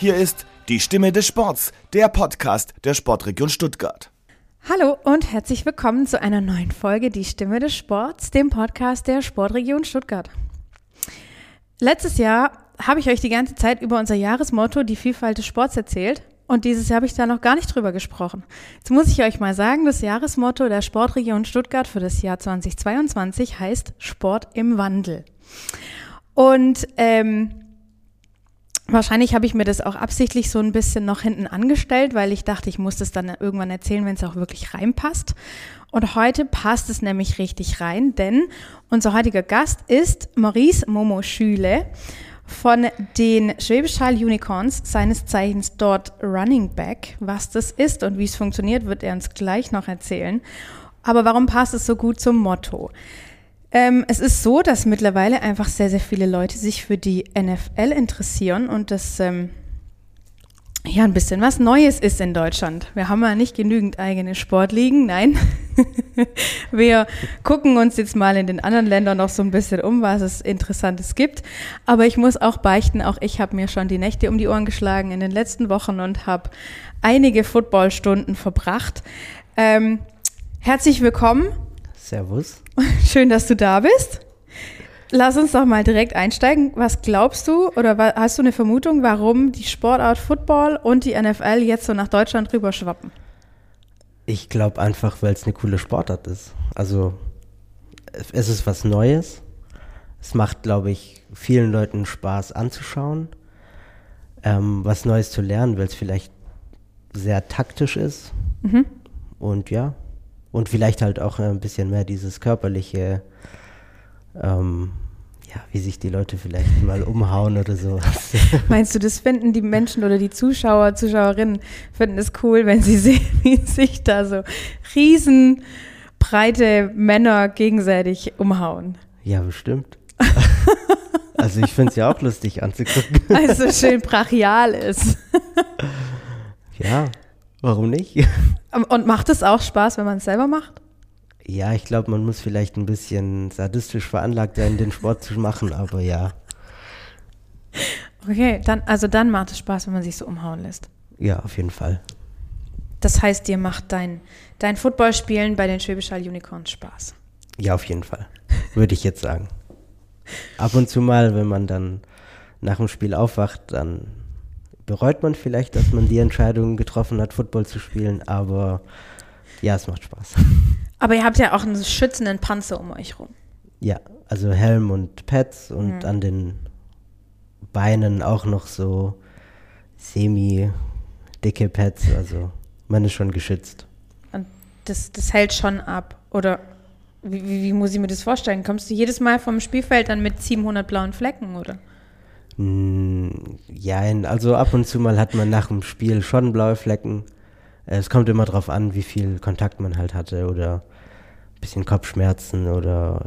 Hier ist die Stimme des Sports, der Podcast der Sportregion Stuttgart. Hallo und herzlich willkommen zu einer neuen Folge Die Stimme des Sports, dem Podcast der Sportregion Stuttgart. Letztes Jahr habe ich euch die ganze Zeit über unser Jahresmotto Die Vielfalt des Sports erzählt und dieses Jahr habe ich da noch gar nicht drüber gesprochen. Jetzt muss ich euch mal sagen, das Jahresmotto der Sportregion Stuttgart für das Jahr 2022 heißt Sport im Wandel. Und ähm, wahrscheinlich habe ich mir das auch absichtlich so ein bisschen noch hinten angestellt, weil ich dachte, ich muss das dann irgendwann erzählen, wenn es auch wirklich reinpasst. Und heute passt es nämlich richtig rein, denn unser heutiger Gast ist Maurice Momo Schüle von den Schwäbisch Unicorns, seines Zeichens dort Running Back. Was das ist und wie es funktioniert, wird er uns gleich noch erzählen. Aber warum passt es so gut zum Motto? Ähm, es ist so, dass mittlerweile einfach sehr, sehr viele Leute sich für die NFL interessieren und das ähm, ja ein bisschen was Neues ist in Deutschland. Wir haben ja nicht genügend eigene Sportligen, nein. Wir gucken uns jetzt mal in den anderen Ländern noch so ein bisschen um, was es Interessantes gibt. Aber ich muss auch beichten, auch ich habe mir schon die Nächte um die Ohren geschlagen in den letzten Wochen und habe einige Footballstunden verbracht. Ähm, herzlich willkommen. Servus. Schön, dass du da bist. Lass uns doch mal direkt einsteigen. Was glaubst du oder hast du eine Vermutung, warum die Sportart Football und die NFL jetzt so nach Deutschland rüberschwappen? Ich glaube einfach, weil es eine coole Sportart ist. Also es ist was Neues. Es macht, glaube ich, vielen Leuten Spaß anzuschauen, ähm, was Neues zu lernen, weil es vielleicht sehr taktisch ist. Mhm. Und ja, und vielleicht halt auch ein bisschen mehr dieses körperliche ähm, ja, wie sich die Leute vielleicht mal umhauen oder so. Meinst du, das finden die Menschen oder die Zuschauer, Zuschauerinnen, finden es cool, wenn sie sehen, wie sich da so riesenbreite Männer gegenseitig umhauen? Ja, bestimmt. also ich finde es ja auch lustig anzugucken. Weil es so schön brachial ist. ja, warum nicht? Und macht es auch Spaß, wenn man es selber macht? Ja, ich glaube, man muss vielleicht ein bisschen sadistisch veranlagt sein, den Sport zu machen, aber ja. Okay, dann, also dann macht es Spaß, wenn man sich so umhauen lässt. Ja, auf jeden Fall. Das heißt, dir macht dein, dein Footballspielen bei den Schwäbisch Hall Unicorns Spaß? Ja, auf jeden Fall. Würde ich jetzt sagen. Ab und zu mal, wenn man dann nach dem Spiel aufwacht, dann bereut man vielleicht, dass man die Entscheidung getroffen hat, Football zu spielen, aber ja, es macht Spaß. Aber ihr habt ja auch einen schützenden Panzer um euch rum. Ja, also Helm und Pads und mhm. an den Beinen auch noch so semi-dicke Pads. Also man ist schon geschützt. Und das, das hält schon ab. Oder wie, wie, wie muss ich mir das vorstellen? Kommst du jedes Mal vom Spielfeld dann mit 700 blauen Flecken, oder? Mm, ja, also ab und zu mal hat man nach dem Spiel schon blaue Flecken. Es kommt immer darauf an, wie viel Kontakt man halt hatte oder bisschen Kopfschmerzen oder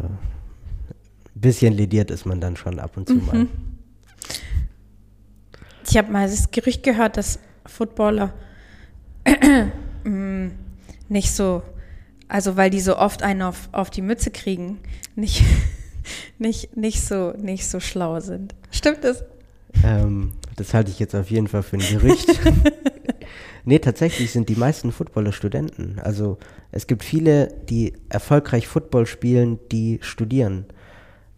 ein bisschen lediert ist man dann schon ab und zu mhm. mal. Ich habe mal das Gerücht gehört, dass Footballer mm, nicht so, also weil die so oft einen auf, auf die Mütze kriegen, nicht, nicht, nicht, so, nicht so schlau sind. Stimmt das? Ähm, das halte ich jetzt auf jeden Fall für ein Gerücht. nee, tatsächlich sind die meisten Footballer Studenten. Also es gibt viele, die erfolgreich Football spielen, die studieren,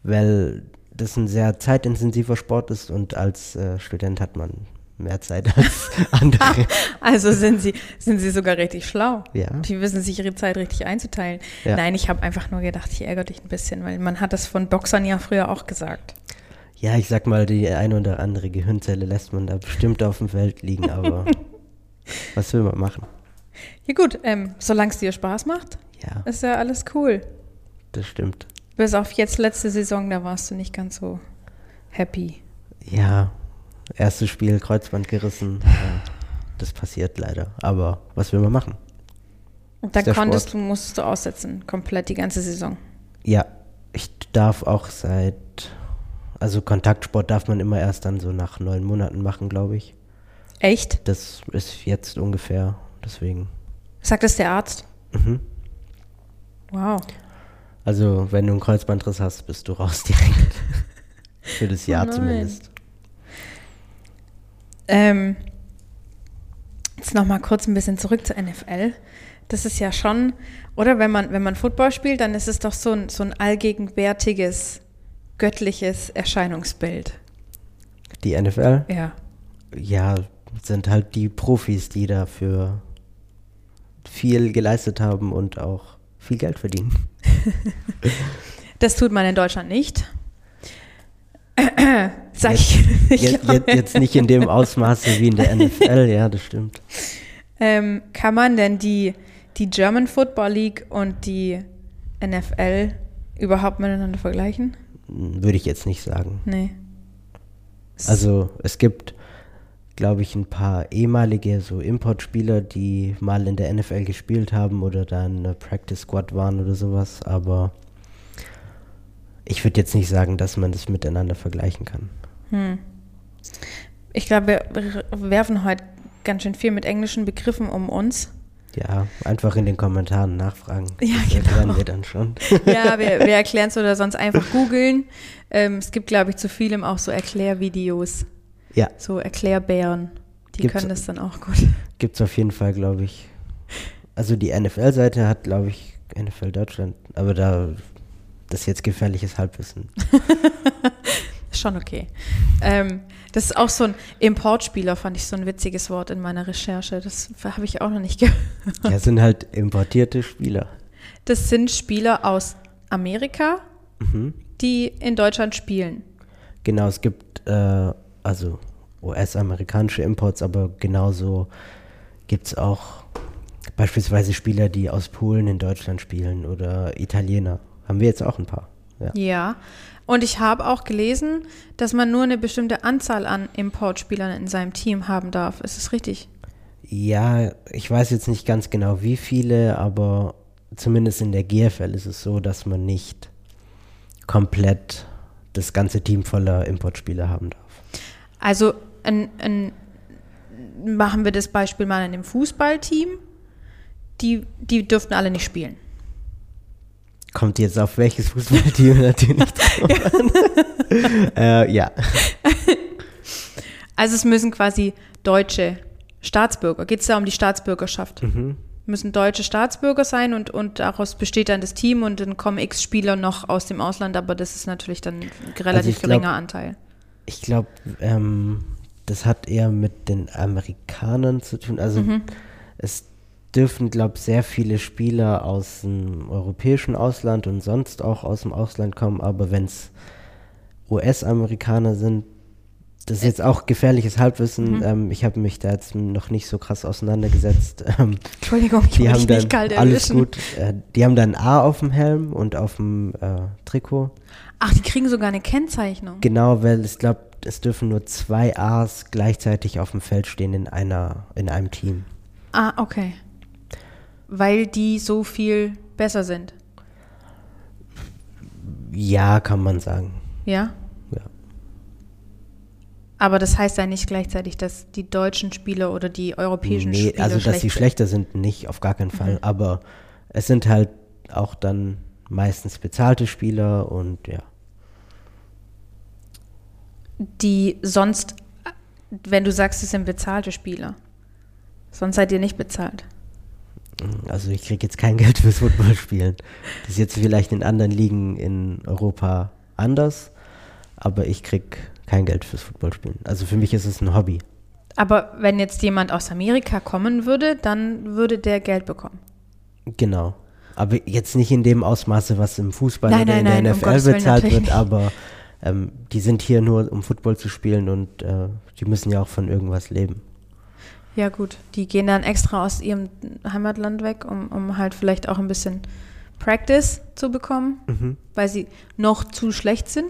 weil das ein sehr zeitintensiver Sport ist und als äh, Student hat man mehr Zeit als andere. also sind sie, sind sie sogar richtig schlau. Ja. Die wissen sich ihre Zeit richtig einzuteilen. Ja. Nein, ich habe einfach nur gedacht, ich ärgere dich ein bisschen, weil man hat das von Boxern ja früher auch gesagt. Ja, ich sag mal, die eine oder andere Gehirnzelle lässt man da bestimmt auf dem Feld liegen, aber was will man machen? Ja gut, ähm, solange es dir Spaß macht, ja. ist ja alles cool. Das stimmt. Bis auf jetzt letzte Saison, da warst du nicht ganz so happy. Ja, erstes Spiel Kreuzband gerissen. das passiert leider. Aber was will man machen? Und dann konntest Sport. du, musstest du aussetzen, komplett die ganze Saison. Ja, ich darf auch seit, also Kontaktsport darf man immer erst dann so nach neun Monaten machen, glaube ich. Echt? Das ist jetzt ungefähr, deswegen. Sagt es der Arzt? Mhm. Wow. Also, wenn du einen Kreuzbandriss hast, bist du raus direkt. Für das Jahr oh zumindest. Ähm, jetzt nochmal kurz ein bisschen zurück zur NFL. Das ist ja schon, oder wenn man, wenn man Football spielt, dann ist es doch so ein, so ein allgegenwärtiges, göttliches Erscheinungsbild. Die NFL? Ja. Ja, sind halt die Profis, die dafür viel geleistet haben und auch viel Geld verdienen. Das tut man in Deutschland nicht. Sag Jetzt, ich nicht. jetzt, jetzt, jetzt nicht in dem Ausmaße wie in der NFL, ja, das stimmt. Ähm, kann man denn die, die German Football League und die NFL überhaupt miteinander vergleichen? Würde ich jetzt nicht sagen. Nee. Also es gibt, glaube ich, ein paar ehemalige so Importspieler, die mal in der NFL gespielt haben oder dann eine Practice Squad waren oder sowas, aber ich würde jetzt nicht sagen, dass man das miteinander vergleichen kann. Hm. Ich glaube, wir werfen heute ganz schön viel mit englischen Begriffen um uns. Ja, einfach in den Kommentaren nachfragen. Ja, das genau. erklären wir dann schon. Ja, wir, wir erklären es oder sonst einfach googeln. Ähm, es gibt, glaube ich, zu vielem auch so Erklärvideos, ja, so Erklärbären. Die Gibt's- können das dann auch gut. gibt's auf jeden Fall, glaube ich. Also die NFL-Seite hat, glaube ich, NFL Deutschland, aber da das ist jetzt gefährliches Halbwissen. Schon okay. Ähm, das ist auch so ein Importspieler, fand ich so ein witziges Wort in meiner Recherche. Das habe ich auch noch nicht gehört. Ja, sind halt importierte Spieler. Das sind Spieler aus Amerika, Mhm. die in Deutschland spielen. Genau, es gibt äh, also US-amerikanische Imports, aber genauso gibt es auch beispielsweise Spieler, die aus Polen in Deutschland spielen oder Italiener. Haben wir jetzt auch ein paar. Ja. Ja. Und ich habe auch gelesen, dass man nur eine bestimmte Anzahl an Importspielern in seinem Team haben darf. Ist das richtig? ja, ich weiß jetzt nicht ganz genau wie viele, aber zumindest in der GFL ist es so, dass man nicht komplett das ganze Team voller Importspieler haben darf. Also ein, ein, machen wir das Beispiel mal in dem Fußballteam. Die, die dürften alle nicht spielen. Kommt jetzt auf welches Fußballteam natürlich drauf an. äh, ja. Also es müssen quasi deutsche Staatsbürger. Geht es da um die Staatsbürgerschaft? Mhm. Müssen deutsche Staatsbürger sein und, und daraus besteht dann das Team und dann kommen x Spieler noch aus dem Ausland, aber das ist natürlich dann ein relativ glaub- geringer Anteil. Ich glaube, ähm, das hat eher mit den Amerikanern zu tun. Also Mhm. es dürfen, glaube ich, sehr viele Spieler aus dem europäischen Ausland und sonst auch aus dem Ausland kommen, aber wenn es US-Amerikaner sind, das ist jetzt auch gefährliches Halbwissen. Mhm. Ähm, ich habe mich da jetzt noch nicht so krass auseinandergesetzt. Ähm, Entschuldigung, ich die haben dann nicht kalt alles erwischen. gut. Äh, die haben dann ein A auf dem Helm und auf dem äh, Trikot. Ach, die kriegen sogar eine Kennzeichnung. Genau, weil ich glaube, es dürfen nur zwei A's gleichzeitig auf dem Feld stehen in einer, in einem Team. Ah, okay. Weil die so viel besser sind. Ja, kann man sagen. Ja? Ja. Aber das heißt ja nicht gleichzeitig, dass die deutschen Spieler oder die europäischen Nee, Spieler also dass sie schlechter sind, nicht, auf gar keinen Mhm. Fall. Aber es sind halt auch dann meistens bezahlte Spieler und ja. Die sonst, wenn du sagst, es sind bezahlte Spieler, sonst seid ihr nicht bezahlt. Also ich kriege jetzt kein Geld fürs Footballspielen. Das ist jetzt vielleicht in anderen Ligen in Europa anders, aber ich krieg kein Geld fürs Footballspielen. Also für mich ist es ein Hobby. Aber wenn jetzt jemand aus Amerika kommen würde, dann würde der Geld bekommen. Genau. Aber jetzt nicht in dem Ausmaße, was im Fußball Nein, oder nein, in der nein, um NFL Willen, bezahlt wird, aber ähm, die sind hier nur, um Football zu spielen und äh, die müssen ja auch von irgendwas leben. Ja gut, die gehen dann extra aus ihrem Heimatland weg, um, um halt vielleicht auch ein bisschen Practice zu bekommen, Mhm. weil sie noch zu schlecht sind.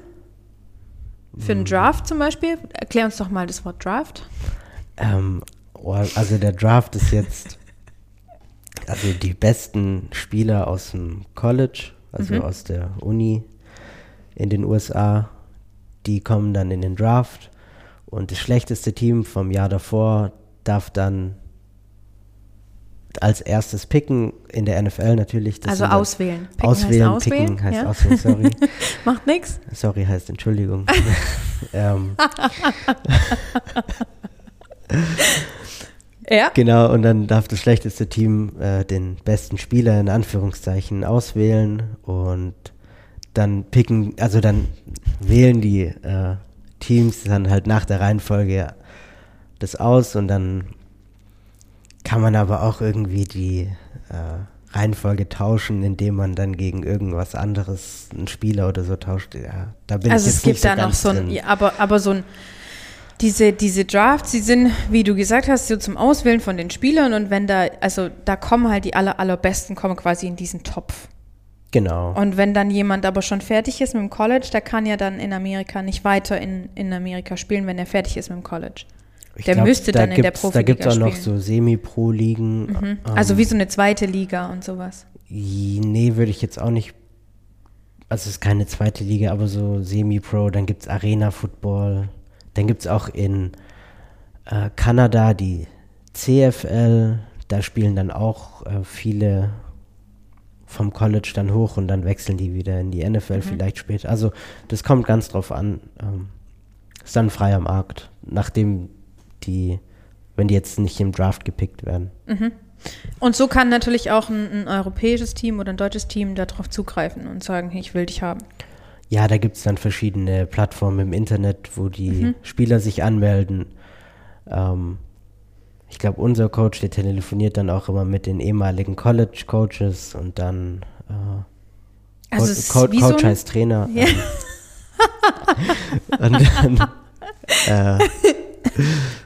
Für einen Draft zum Beispiel. Erklär uns doch mal das Wort Draft. Ähm, oh, also der Draft ist jetzt, also die besten Spieler aus dem College, also Mhm. aus der Uni in den USA, die kommen dann in den Draft und das schlechteste Team vom Jahr davor darf dann als erstes picken in der NFL natürlich. Das also auswählen. Picken auswählen, heißt auswählen. picken heißt ja. auswählen, sorry. Macht nix. sorry heißt Entschuldigung. ähm, Ja. Genau, und dann darf das schlechteste Team äh, den besten Spieler in Anführungszeichen auswählen und dann picken, also dann wählen die äh, Teams dann halt nach der Reihenfolge das aus und dann kann man aber auch irgendwie die äh, Reihenfolge tauschen, indem man dann gegen irgendwas anderes, einen Spieler oder so tauscht. Ja, da bin Also ich es jetzt gibt nicht so da noch ganz so ein, drin. ja, aber, aber so ein, diese, diese Drafts, die sind, wie du gesagt hast, so zum Auswählen von den Spielern und wenn da, also da kommen halt die aller, allerbesten, kommen quasi in diesen Topf. Genau. Und wenn dann jemand aber schon fertig ist mit dem College, der kann ja dann in Amerika nicht weiter in, in Amerika spielen, wenn er fertig ist mit dem College. Ich der müsste da dann in der gibt's- Da Profiliga gibt es auch noch spielen. so Semi-Pro-Ligen. Mhm. ähm, Also wie so eine zweite Liga und sowas. Nee, würde ich jetzt auch nicht. Also es ist keine zweite Liga, aber so Semi-Pro, dann gibt es Arena-Football. Dann gibt es auch in äh, Kanada die CFL. Da spielen dann auch äh, viele vom College dann hoch und dann wechseln die wieder in die NFL vielleicht später. Also das kommt ganz drauf an. Ähm, ist dann ein freier Markt, nachdem die, wenn die jetzt nicht im Draft gepickt werden. Und so kann natürlich auch ein, ein europäisches Team oder ein deutsches Team darauf zugreifen und sagen, ich will dich haben. Ja, da gibt es dann verschiedene Plattformen im Internet, wo die Spieler sich anmelden. Ähm, ich glaube, unser Coach, der telefoniert dann auch immer mit den ehemaligen College-Coaches und dann äh, Also Co Co wie so Coach ein- heißt Trainer. Ja. Ähm, und dann äh,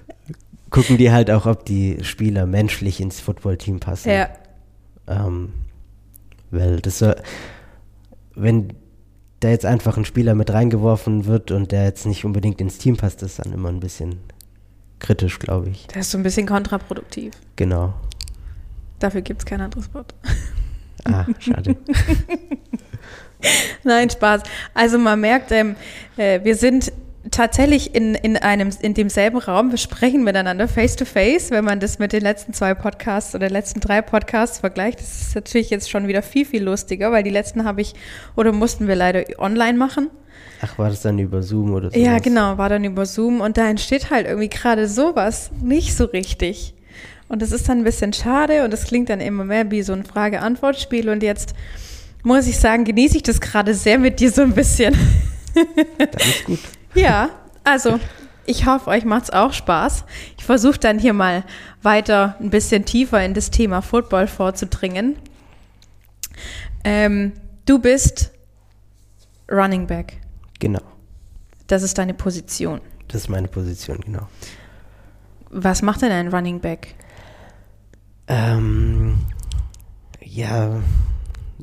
gucken die halt auch, ob die Spieler menschlich ins Footballteam passen. Ja, Ähm, weil das so, wenn da jetzt einfach ein Spieler mit reingeworfen wird und der jetzt nicht unbedingt ins Team passt, ist dann immer ein bisschen kritisch, glaube ich. das ist so ein bisschen kontraproduktiv. Genau. Dafür gibt es kein anderes Wort. Ah, schade. Nein, Spaß. Also man merkt, ähm, äh, wir sind tatsächlich in, in einem in demselben Raum. Wir sprechen miteinander face to face. Wenn man das mit den letzten zwei Podcasts oder den letzten drei Podcasts vergleicht, das ist natürlich jetzt schon wieder viel viel lustiger, weil die letzten habe ich oder mussten wir leider online machen. Ach, war das dann über Zoom oder so? Ja, genau, war dann über Zoom und da entsteht halt irgendwie gerade sowas nicht so richtig. Und das ist dann ein bisschen schade und es klingt dann immer mehr wie so ein Frage-Antwort-Spiel und jetzt muss ich sagen, genieße ich das gerade sehr mit dir so ein bisschen. Dann ist gut. Ja, also ich hoffe, euch macht's auch Spaß. Ich versuche dann hier mal weiter ein bisschen tiefer in das Thema Football vorzudringen. Ähm, du bist Running Back. Genau. Das ist deine Position. Das ist meine Position, genau. Was macht denn ein Running Back? Ähm, ja,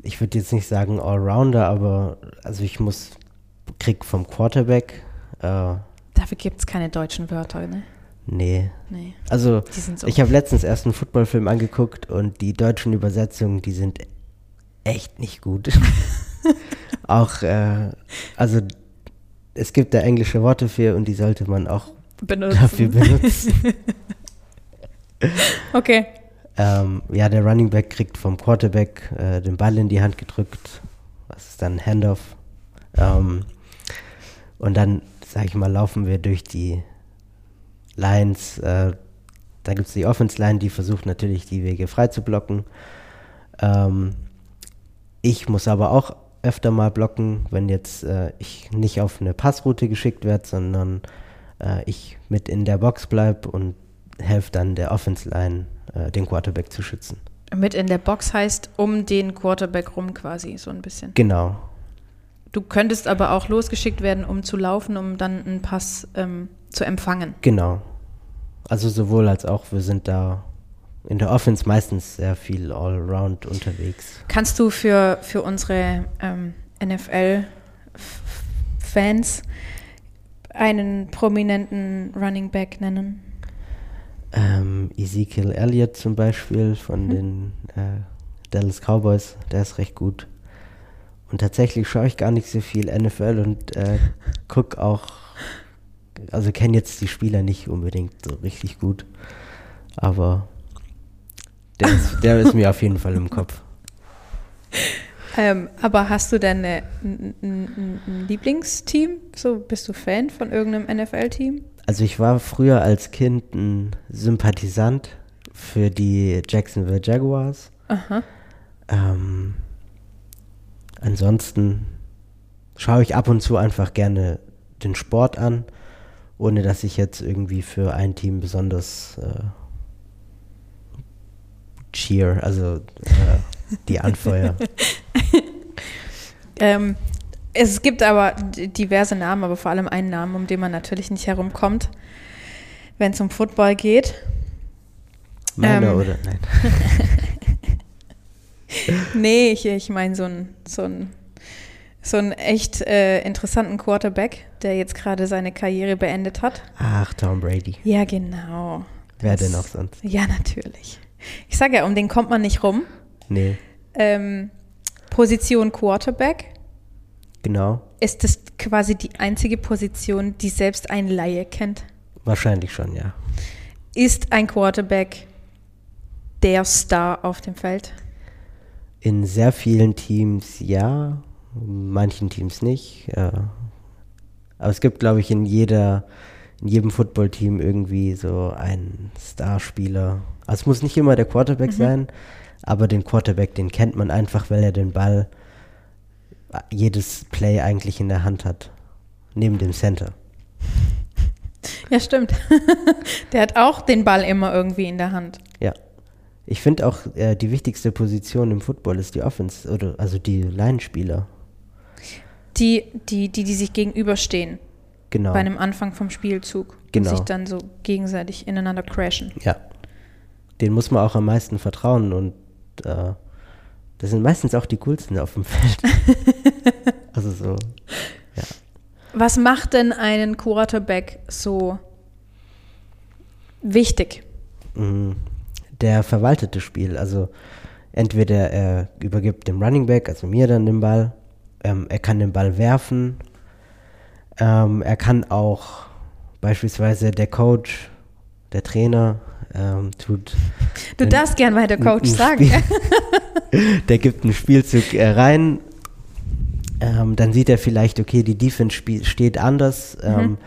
ich würde jetzt nicht sagen Allrounder, aber also ich muss, krieg vom Quarterback, äh, Dafür gibt es keine deutschen Wörter, ne? nee. Nee. Also so. ich habe letztens erst einen Footballfilm angeguckt und die deutschen Übersetzungen, die sind echt nicht gut. auch, äh, also es gibt da englische Worte für und die sollte man auch benutzen. dafür benutzen. Okay. Ähm, ja, der Running Back kriegt vom Quarterback äh, den Ball in die Hand gedrückt. Was ist dann Handoff? Ähm, und dann, sag ich mal, laufen wir durch die Lines. Äh, da gibt es die Offense-Line, die versucht natürlich, die Wege frei zu blocken. Ähm, ich muss aber auch öfter mal blocken, wenn jetzt äh, ich nicht auf eine Passroute geschickt werde, sondern äh, ich mit in der Box bleibe und helfe dann der Offense-Line, äh, den Quarterback zu schützen. Mit in der Box heißt um den Quarterback rum quasi, so ein bisschen. Genau. Du könntest aber auch losgeschickt werden, um zu laufen, um dann einen Pass ähm, zu empfangen. Genau. Also sowohl als auch, wir sind da in der Offense meistens sehr viel Allround unterwegs. Kannst du für, für unsere ähm, NFL-Fans einen prominenten Running Back nennen? Ähm, Ezekiel Elliott zum Beispiel von den äh, Dallas Cowboys, der ist recht gut. Und tatsächlich schaue ich gar nicht so viel NFL und äh, guck auch, also kenne jetzt die Spieler nicht unbedingt so richtig gut, aber der ist, der ist mir auf jeden Fall im Kopf. Ähm, aber hast du denn eine, ein, ein, ein Lieblingsteam? So, bist du Fan von irgendeinem NFL-Team? Also ich war früher als Kind ein Sympathisant für die Jacksonville Jaguars. Aha. Ähm, ansonsten schaue ich ab und zu einfach gerne den Sport an, ohne dass ich jetzt irgendwie für ein Team besonders äh, cheer, also äh, die anfeuer. Ähm, es gibt aber diverse Namen, aber vor allem einen Namen, um den man natürlich nicht herumkommt, wenn es um Football geht. Meine Ähm. oder? Nein. Nee, ich, ich meine so ein, so ein so einen echt äh, interessanten Quarterback, der jetzt gerade seine Karriere beendet hat. Ach, Tom Brady. Ja, genau. Wer Das- denn auch sonst? Ja, natürlich. Ich sage ja, um den kommt man nicht rum. Nee, Ähm, Position Quarterback genau. ist das quasi die einzige Position, die selbst ein Laie kennt. Wahrscheinlich schon, ja. Ist ein Quarterback der Star auf dem Feld? In sehr vielen Teams ja, manchen Teams nicht. Ja. Aber es gibt, glaube ich, in jeder, in jedem Footballteam irgendwie so einen Starspieler. Also es muss nicht immer der Quarterback sein, aber den Quarterback, den kennt man einfach, weil er den Ball äh, jedes Play eigentlich in der Hand hat. Neben dem Center. Ja, stimmt. der hat auch den Ball immer irgendwie in der Hand. Ja. Ich finde auch, äh, die wichtigste Position im Football ist die Offense, oder also die Line-Spieler. Die, die, die, die sich gegenüberstehen Genau. bei einem Anfang vom Spielzug Genau. und sich dann so gegenseitig ineinander crashen. Ja. Den muss man auch am meisten vertrauen und äh, das sind meistens auch die coolsten auf dem Feld. also so. Was macht denn einen Quarterback so wichtig? mh, Der verwaltet das Spiel. Also entweder er übergibt dem Running Back, also mir dann den Ball, ähm, er kann den Ball werfen, ähm, er kann auch beispielsweise der Coach, der Trainer, ähm, tut Du Ein- darfst gern weiter Coach sagen. Der gibt einen Spielzug äh, rein, ähm, dann sieht er vielleicht, okay, die Defense steht anders, ähm,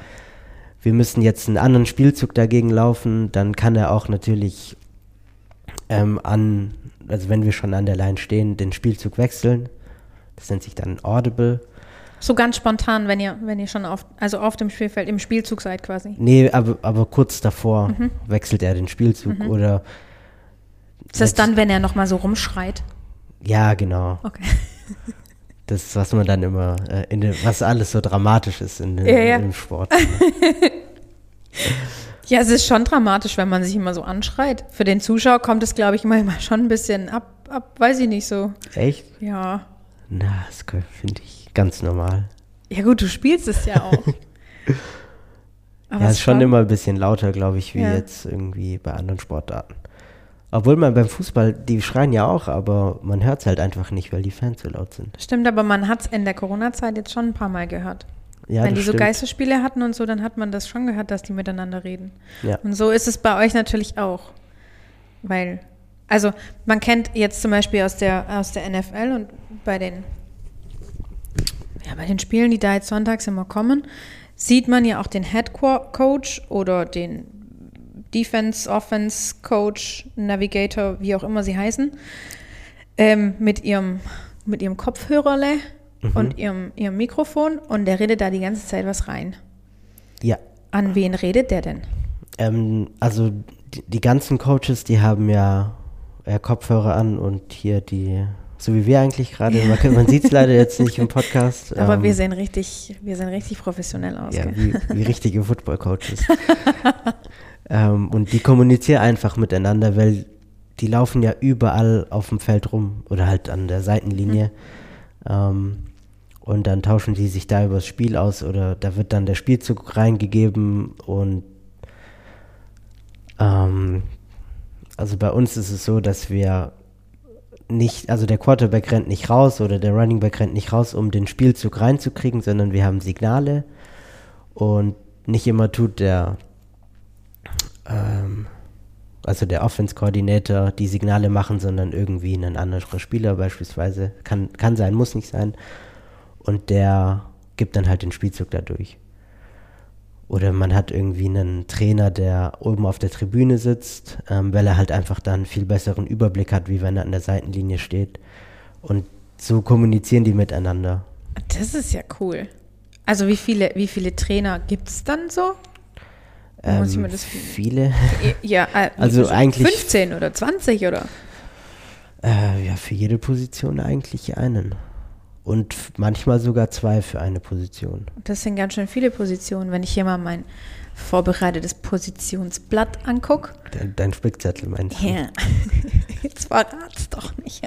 wir müssen jetzt einen anderen Spielzug dagegen laufen, dann kann er auch natürlich ähm, an, also wenn wir schon an der Line stehen, den Spielzug wechseln. Das nennt sich dann Audible. So ganz spontan, wenn ihr, wenn ihr schon auf, also auf dem Spielfeld, im Spielzug seid quasi. Nee, aber, aber kurz davor wechselt er den Spielzug oder Ist das dann, wenn er nochmal so rumschreit? ja, genau. Okay. Das ist, was man dann immer, äh, in dem, was alles so dramatisch ist in, Ja, ja. im Sport. Ja, es ist schon dramatisch, wenn man sich immer so anschreit. Für den Zuschauer kommt es, glaube ich, manchmal schon ein bisschen ab, ab, weiß ich nicht so. Echt? Ja. Na, das finde ich ganz normal. Ja gut, du spielst es ja auch. Aber ja, es ist schon immer ein bisschen lauter, glaube ich, wie Ja. jetzt irgendwie bei anderen Sportarten. Obwohl man beim Fußball, die schreien ja auch, aber man hört es halt einfach nicht, weil die Fans so laut sind. Stimmt, aber man hat es in der Corona-Zeit jetzt schon ein paar Mal gehört. Ja, Wenn die so stimmt. Geisterspiele hatten und so, dann hat man das schon gehört, dass die miteinander reden. Ja. Und so ist es bei euch natürlich auch. Weil, also man kennt jetzt zum Beispiel aus der, aus der NFL und bei den, ja, bei den Spielen, die da jetzt sonntags immer kommen, sieht man ja auch den Head Co- Coach oder den Defense, Offense Coach, Navigator, wie auch immer sie heißen, ähm, mit ihrem, mit ihrem Kopfhörerle und ihrem, ihrem Mikrofon und der redet da die ganze Zeit was rein. Ja. An wen redet der denn? Ähm, also die, die ganzen Coaches, die haben ja äh, Kopfhörer an und hier die, so wie wir eigentlich gerade, man, kann- man sieht es leider jetzt nicht im Podcast. Aber ähm, wir sehen richtig, wir sehen richtig professionell aus. Ja, wie, wie richtige Football-Coaches. ähm, und die kommunizieren einfach miteinander, weil die laufen ja überall auf dem Feld rum oder halt an der Seitenlinie. Ähm, und dann tauschen die sich da über das Spiel aus oder da wird dann der Spielzug reingegeben und ähm, also bei uns ist es so, dass wir nicht, also der Quarterback rennt nicht raus oder der Running Back rennt nicht raus, um den Spielzug reinzukriegen, sondern wir haben Signale und nicht immer tut der, ähm, also der Offense-Koordinator die Signale machen, sondern irgendwie ein anderer Spieler beispielsweise. Kann, kann sein, muss nicht sein. Und der gibt dann halt den Spielzug dadurch. Oder man hat irgendwie einen Trainer, der oben auf der Tribüne sitzt, ähm, weil er halt einfach dann einen viel besseren Überblick hat, wie wenn er an der Seitenlinie steht. Und so kommunizieren die miteinander. Das ist ja cool. Also wie viele, wie viele Trainer gibt es dann so? Wo muss ich Ähm, mir das- viele, Ja, äh, Also eigentlich- 15 oder 20 oder? äh, ja, für jede Position eigentlich einen. Und manchmal sogar zwei für eine Position. Das sind ganz schön viele Positionen. Wenn ich hier mal mein vorbereitetes Positionsblatt angucke. Dein, dein Spickzettel meinst du? Ja. Jetzt verrat's doch nicht.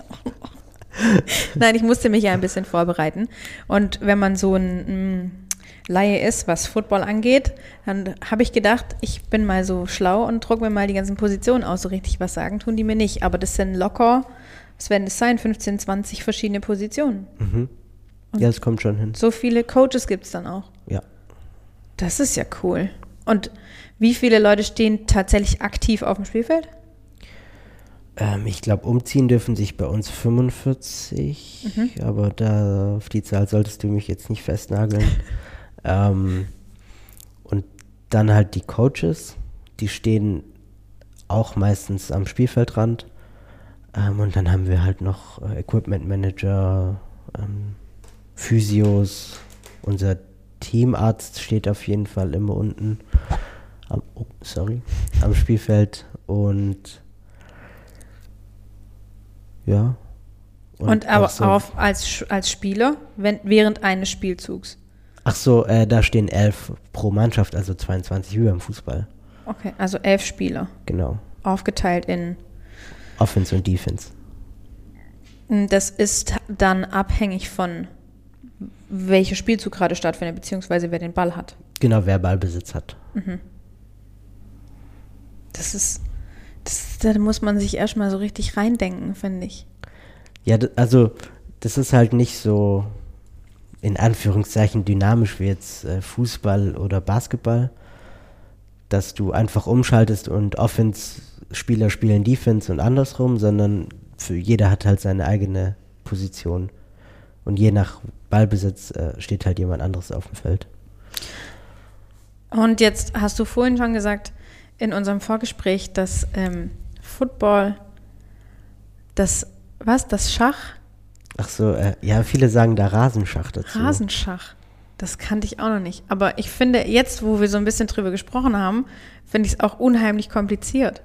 Nein, ich musste mich ja ein bisschen vorbereiten. Und wenn man so ein Laie ist, was Football angeht, dann habe ich gedacht, ich bin mal so schlau und druck mir mal die ganzen Positionen aus. So richtig was sagen tun die mir nicht. Aber das sind locker, werden das sein, 15, 20 verschiedene Positionen. Ja, es kommt schon hin. So viele Coaches gibt es dann auch. Ja. Das ist ja cool. Und wie viele Leute stehen tatsächlich aktiv auf dem Spielfeld? Ähm, ich glaube, umziehen dürfen sich bei uns 45, Mhm. aber da auf die Zahl solltest du mich jetzt nicht festnageln. ähm, und dann halt die Coaches, die stehen auch meistens am Spielfeldrand. Ähm, und dann haben wir halt noch äh, Equipment Manager, ähm, Physios, unser Teamarzt steht auf jeden Fall immer unten am, oh, sorry, am Spielfeld und ja. Und, auch aber so- auf, als, als Spieler wenn, während eines Spielzugs. Ach so, äh, da stehen elf pro Mannschaft, also 22 wie beim Fußball. Okay, also elf Spieler, Genau. aufgeteilt in. Offense und Defense. Das ist dann abhängig von welcher Spielzug gerade stattfindet, beziehungsweise wer den Ball hat. Genau, wer Ballbesitz hat. Das ist. Das, da muss man sich erstmal so richtig reindenken, finde ich. Ja, also das ist halt nicht so in Anführungszeichen dynamisch wie jetzt äh, Fußball oder Basketball, dass du einfach umschaltest und Offense-Spieler spielen Defense und andersrum, sondern für jeder hat halt seine eigene Position. Und je nach Ballbesitz äh, steht halt jemand anderes auf dem Feld. Und jetzt hast du vorhin schon gesagt, in unserem Vorgespräch, dass ähm, Football, das, was, das Schach, Ach so, äh, ja, viele sagen da Rasenschach dazu. Rasenschach, das kannte ich auch noch nicht. Aber ich finde, jetzt, wo wir so ein bisschen drüber gesprochen haben, finde ich es auch unheimlich kompliziert.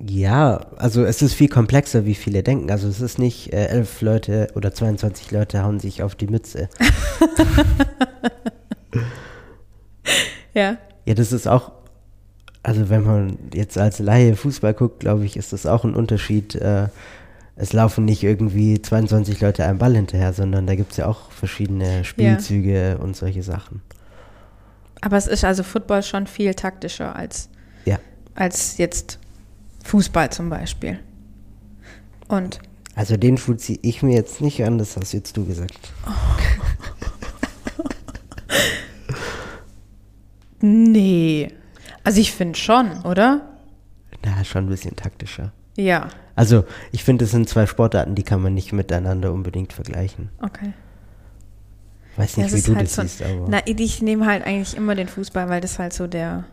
Ja, also es ist viel komplexer, wie viele denken. Also es ist nicht äh, elf Leute oder 22 Leute hauen sich auf die Mütze. Ja. Ja, das ist auch, also wenn man jetzt als Laie Fußball guckt, glaube ich, ist das auch ein Unterschied. Äh, es laufen nicht irgendwie 22 Leute einem Ball hinterher, sondern da gibt es ja auch verschiedene Spielzüge und solche Sachen. Aber es ist also Football schon viel taktischer als, Ja, als jetzt Fußball zum Beispiel. Und also den Schuh ziehe ich mir jetzt nicht an, das hast jetzt du gesagt. nee. Also ich finde schon, oder? Na, schon ein bisschen taktischer. Ja. Also ich finde, es sind zwei Sportarten, die kann man nicht miteinander unbedingt vergleichen. Okay. Weiß Ja, nicht, es wie du halt das so, siehst, aber na, ich nehme halt eigentlich immer den Fußball, weil das halt so der,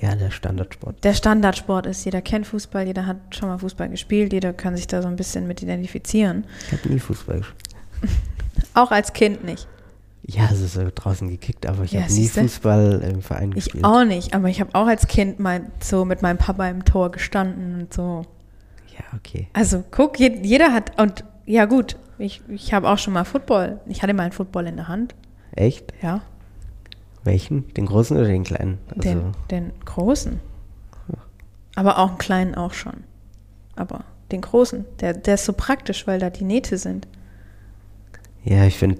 ja, der Standardsport. der Standardsport ist. Jeder kennt Fußball, jeder hat schon mal Fußball gespielt, jeder kann sich da so ein bisschen mit identifizieren. Ich habe nie Fußball gespielt. Auch als Kind nicht. Ja, es ist so draußen gekickt, aber ich Ja, habe nie. Fußball im Verein Ich gespielt. auch nicht, aber ich habe auch als Kind mal so mit meinem Papa im Tor gestanden und so. Ja, okay. Also guck, je- jeder hat, und ja gut, ich, ich habe auch schon mal Football, ich hatte mal einen Football in der Hand, Echt? ja, Welchen? Den großen oder den kleinen? Also, den, den großen. Aber auch einen kleinen auch schon. Aber den großen, der, der ist so praktisch, weil da die Nähte sind. ja, ich finde,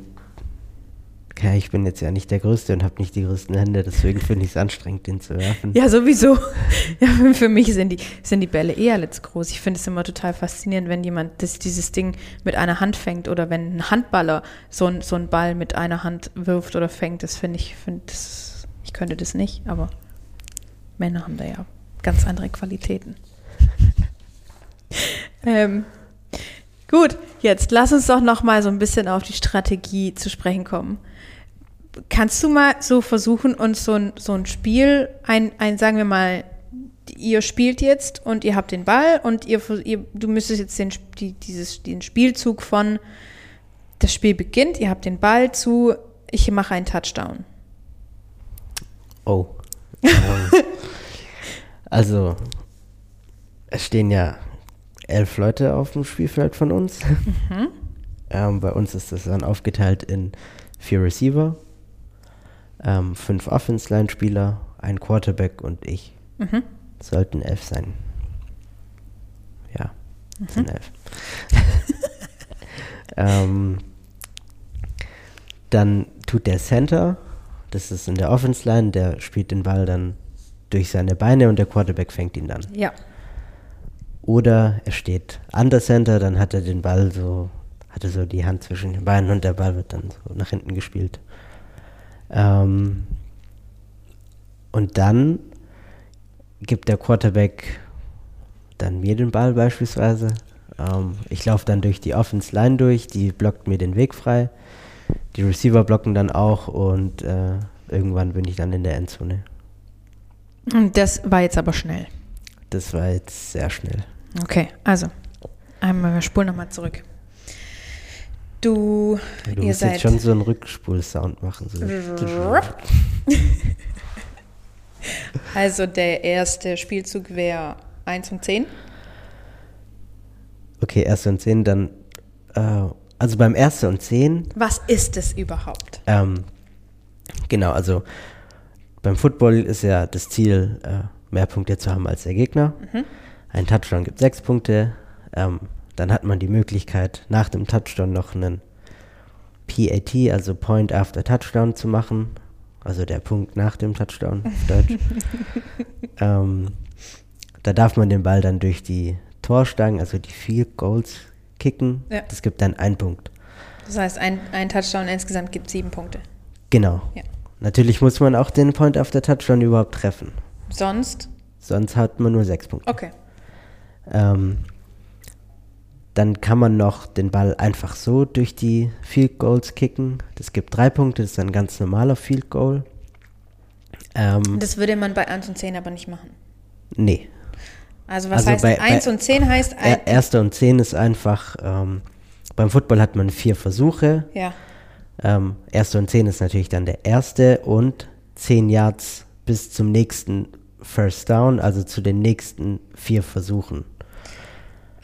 ja, ich bin jetzt ja nicht der Größte und habe nicht die größten Hände, deswegen finde ich es anstrengend, den zu werfen. Ja, sowieso. Ja, für mich sind die, sind die Bälle eher let's groß. Ich finde es immer total faszinierend, wenn jemand das, dieses Ding mit einer Hand fängt oder wenn ein Handballer so, ein, so einen Ball mit einer Hand wirft oder fängt. Das finde ich, find das, ich könnte das nicht, aber Männer haben da ja ganz andere Qualitäten. ähm, gut, jetzt lass uns doch noch mal so ein bisschen auf die Strategie zu sprechen kommen. Kannst du mal so versuchen, uns so ein, so ein Spiel, ein, ein, sagen wir mal, ihr spielt jetzt und ihr habt den Ball und ihr, ihr du müsstest jetzt den, die, dieses, den Spielzug von das Spiel beginnt, ihr habt den Ball zu, ich mache einen Touchdown. Oh. Also, es stehen ja elf Leute auf dem Spielfeld von uns. Mhm. Ähm, bei uns ist das dann aufgeteilt in vier Receiver, ähm, fünf Offense-Line-Spieler, ein Quarterback und ich. Mhm. Sollten elf sein. Ja, mhm. sind elf. ähm, dann tut der Center, das ist in der Offense-Line, der spielt den Ball dann durch seine Beine und der Quarterback fängt ihn dann. Ja. Oder er steht an der Center, dann hat er den Ball so, hatte so die Hand zwischen den Beinen und der Ball wird dann so nach hinten gespielt. Ähm, und dann gibt der Quarterback dann mir den Ball beispielsweise. Ähm, ich laufe dann durch die Offense Line durch, die blockt mir den Weg frei. Die Receiver blocken dann auch und äh, irgendwann bin ich dann in der Endzone. Das war jetzt aber schnell. Das war jetzt sehr schnell. Okay, also einmal wir spulen nochmal zurück. Du, du ihr musst seid jetzt schon so einen Rückspulsound machen. So. also der erste Spielzug wäre 1 und 10. Okay, 1 und 10, dann äh, also beim 1 und 10. Was ist es überhaupt? Ähm, genau, also beim Football ist ja das Ziel, äh, mehr Punkte zu haben als der Gegner. Mhm. Ein Touchdown gibt sechs Punkte. Ähm, dann hat man die Möglichkeit, nach dem Touchdown noch einen PAT, also Point After Touchdown zu machen. Also der Punkt nach dem Touchdown auf Deutsch. ähm, da darf man den Ball dann durch die Torstangen, also die Field Goals, kicken. Ja. Das gibt dann einen Punkt. Das heißt, ein, ein Touchdown insgesamt gibt sieben Punkte. Genau. Ja. Natürlich muss man auch den Point After Touchdown überhaupt treffen. Sonst? Sonst hat man nur sechs Punkte. Okay. Ähm, dann kann man noch den Ball einfach so durch die Field Goals kicken. Das gibt drei Punkte, das ist ein ganz normaler Field Goal. Ähm, das würde man bei 1 und 10 aber nicht machen. Nee. Also was also heißt bei, 1 bei, und 10 heißt? Ein erster und 10 ist einfach, ähm, beim Football hat man vier Versuche. Ja. Ähm, erster und 10 ist natürlich dann der erste und 10 Yards bis zum nächsten First Down, also zu den nächsten vier Versuchen.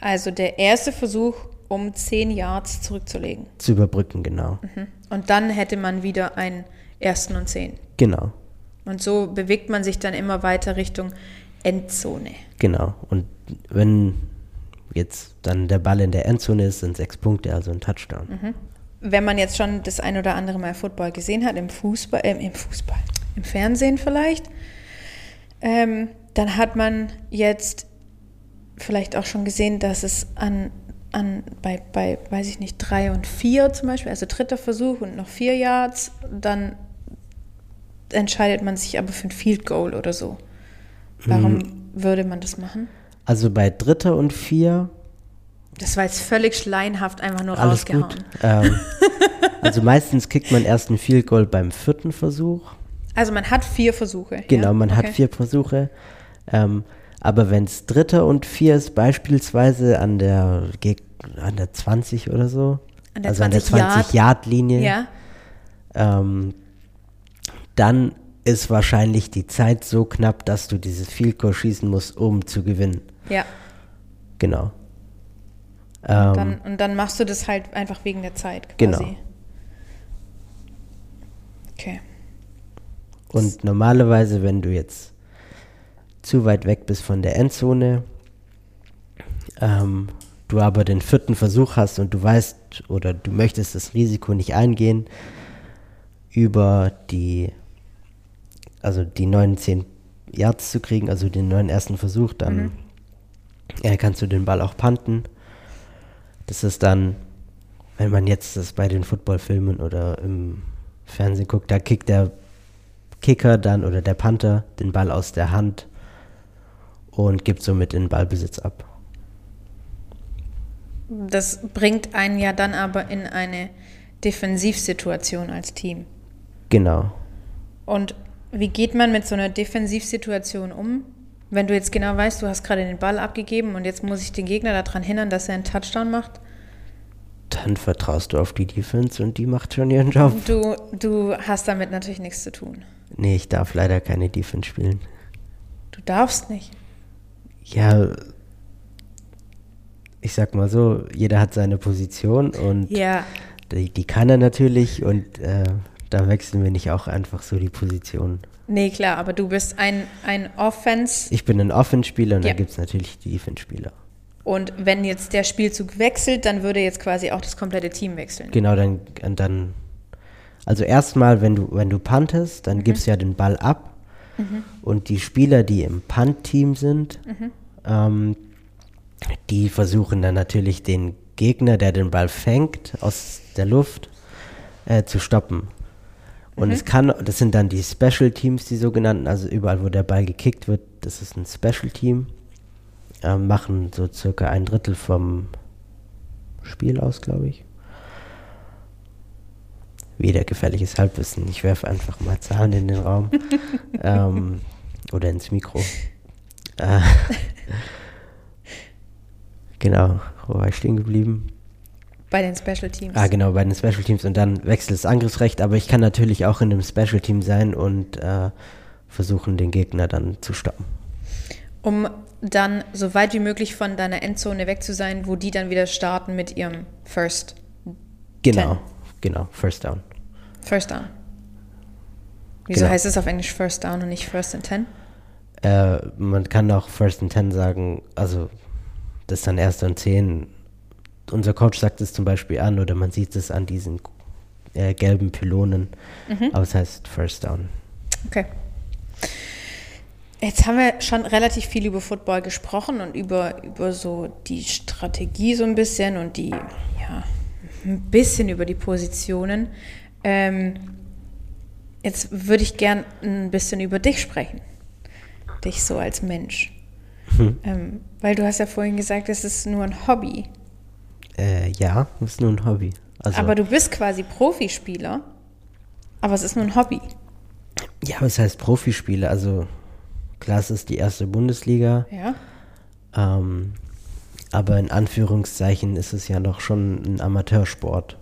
Also der erste Versuch, um 10 Yards zurückzulegen. Zu überbrücken, genau. Mhm. Und dann hätte man wieder einen ersten und 10. Genau. Und so bewegt man sich dann immer weiter Richtung Endzone. Genau. Und wenn jetzt dann der Ball in der Endzone ist, sind sechs Punkte, also ein Touchdown. Mhm. Wenn man jetzt schon das ein oder andere Mal Football gesehen hat, im Fußball, äh, im Fußball, im Fernsehen vielleicht, ähm, dann hat man jetzt vielleicht auch schon gesehen, dass es an, an bei, bei, weiß ich nicht, drei und vier zum Beispiel, also dritter Versuch und noch vier Yards, dann entscheidet man sich aber für ein Field Goal oder so. Warum mhm. würde man das machen? Also bei dritter und vier. Das war jetzt völlig schleienhaft einfach nur alles rausgehauen. Gut. Ähm, also meistens kriegt man erst ein Field Goal beim vierten Versuch. Also man hat vier Versuche. Genau, ja? man okay. hat vier Versuche. Ähm, aber wenn es dritter und vier ist, beispielsweise an der, an der 20 oder so, an also an der 20-Yard-Linie, ja. ähm, dann ist wahrscheinlich die Zeit so knapp, dass du dieses Field Goal schießen musst, um zu gewinnen. Ja. Genau. Und, ähm, dann, und dann machst du das halt einfach wegen der Zeit quasi. Genau. Okay. Und normalerweise, wenn du jetzt zu weit weg bist von der Endzone, ähm, du aber den vierten Versuch hast und du weißt oder du möchtest das Risiko nicht eingehen, über die, also die neuen zehn Yards zu kriegen, also den neuen ersten Versuch, dann mhm. ja, kannst du den Ball auch panten. Das ist dann, wenn man jetzt das bei den Footballfilmen oder im Fernsehen guckt, da kickt der Kicker dann oder der Panther den Ball aus der Hand und gibt somit den Ballbesitz ab. Das bringt einen ja dann aber in eine Defensivsituation als Team. Genau. Und wie geht man mit so einer Defensivsituation um? Wenn du jetzt genau weißt, du hast gerade den Ball abgegeben und jetzt muss ich den Gegner daran hindern, dass er einen Touchdown macht. Dann vertraust du auf die Defense und die macht schon ihren Job. Du, du hast damit natürlich nichts zu tun. Nee, ich darf leider keine Defense spielen. Du darfst nicht. Ja, ich sag mal so, jeder hat seine Position und Ja, die, die kann er natürlich und äh, da wechseln wir nicht auch einfach so die Position. nee, klar, aber du bist ein, ein Offense Ich bin ein Offense-Spieler und Ja. dann gibt es natürlich die Defense-Spieler. und wenn jetzt der Spielzug wechselt, dann würde jetzt quasi auch das komplette Team wechseln. Genau, dann, dann also erstmal, wenn du, wenn du puntest, dann gibst du ja den Ball ab und die Spieler, die im Punt-Team sind, ähm, die versuchen dann natürlich den Gegner, der den Ball fängt, aus der Luft äh, zu stoppen. Und es kann, das sind dann die Special Teams, die sogenannten, also überall, wo der Ball gekickt wird, das ist ein Special Team, äh, machen so circa ein Drittel vom Spiel aus, glaube ich. Wieder gefährliches Halbwissen. Ich werfe einfach mal Zahlen in den Raum. ähm, oder ins Mikro. Äh, genau, wo war ich stehen geblieben? Bei den Special Teams. Ah, genau, bei den Special Teams und dann wechselt das Angriffsrecht, aber ich kann natürlich auch in einem Special Team sein und äh, versuchen, den Gegner dann zu stoppen. Um dann so weit wie möglich von deiner Endzone weg zu sein, wo die dann wieder starten mit ihrem First, Genau, Ten. genau, First Down. First Down. Wieso Genau. heißt es auf Englisch First Down und nicht First and Ten? Äh, man kann auch First and Ten sagen, also das ist dann erst und zehn. Unser Coach sagt es zum Beispiel an oder man sieht es an diesen äh, gelben Pylonen, aber es heißt First Down. Okay. Jetzt haben wir schon relativ viel über Football gesprochen und über, über so die Strategie so ein bisschen und die, ja, ein bisschen über die Positionen. Ähm, jetzt würde ich gern ein bisschen über dich sprechen. Dich so als Mensch. Ähm, weil du hast ja vorhin gesagt, es ist nur ein Hobby. Äh, ja, ist nur ein Hobby. Also, Aber du bist quasi Profispieler, aber es ist nur ein Hobby. ja, was heißt Profispiele? Also klar, es ist die erste Bundesliga, Ja. ähm, aber in Anführungszeichen ist es ja noch schon ein Amateursport.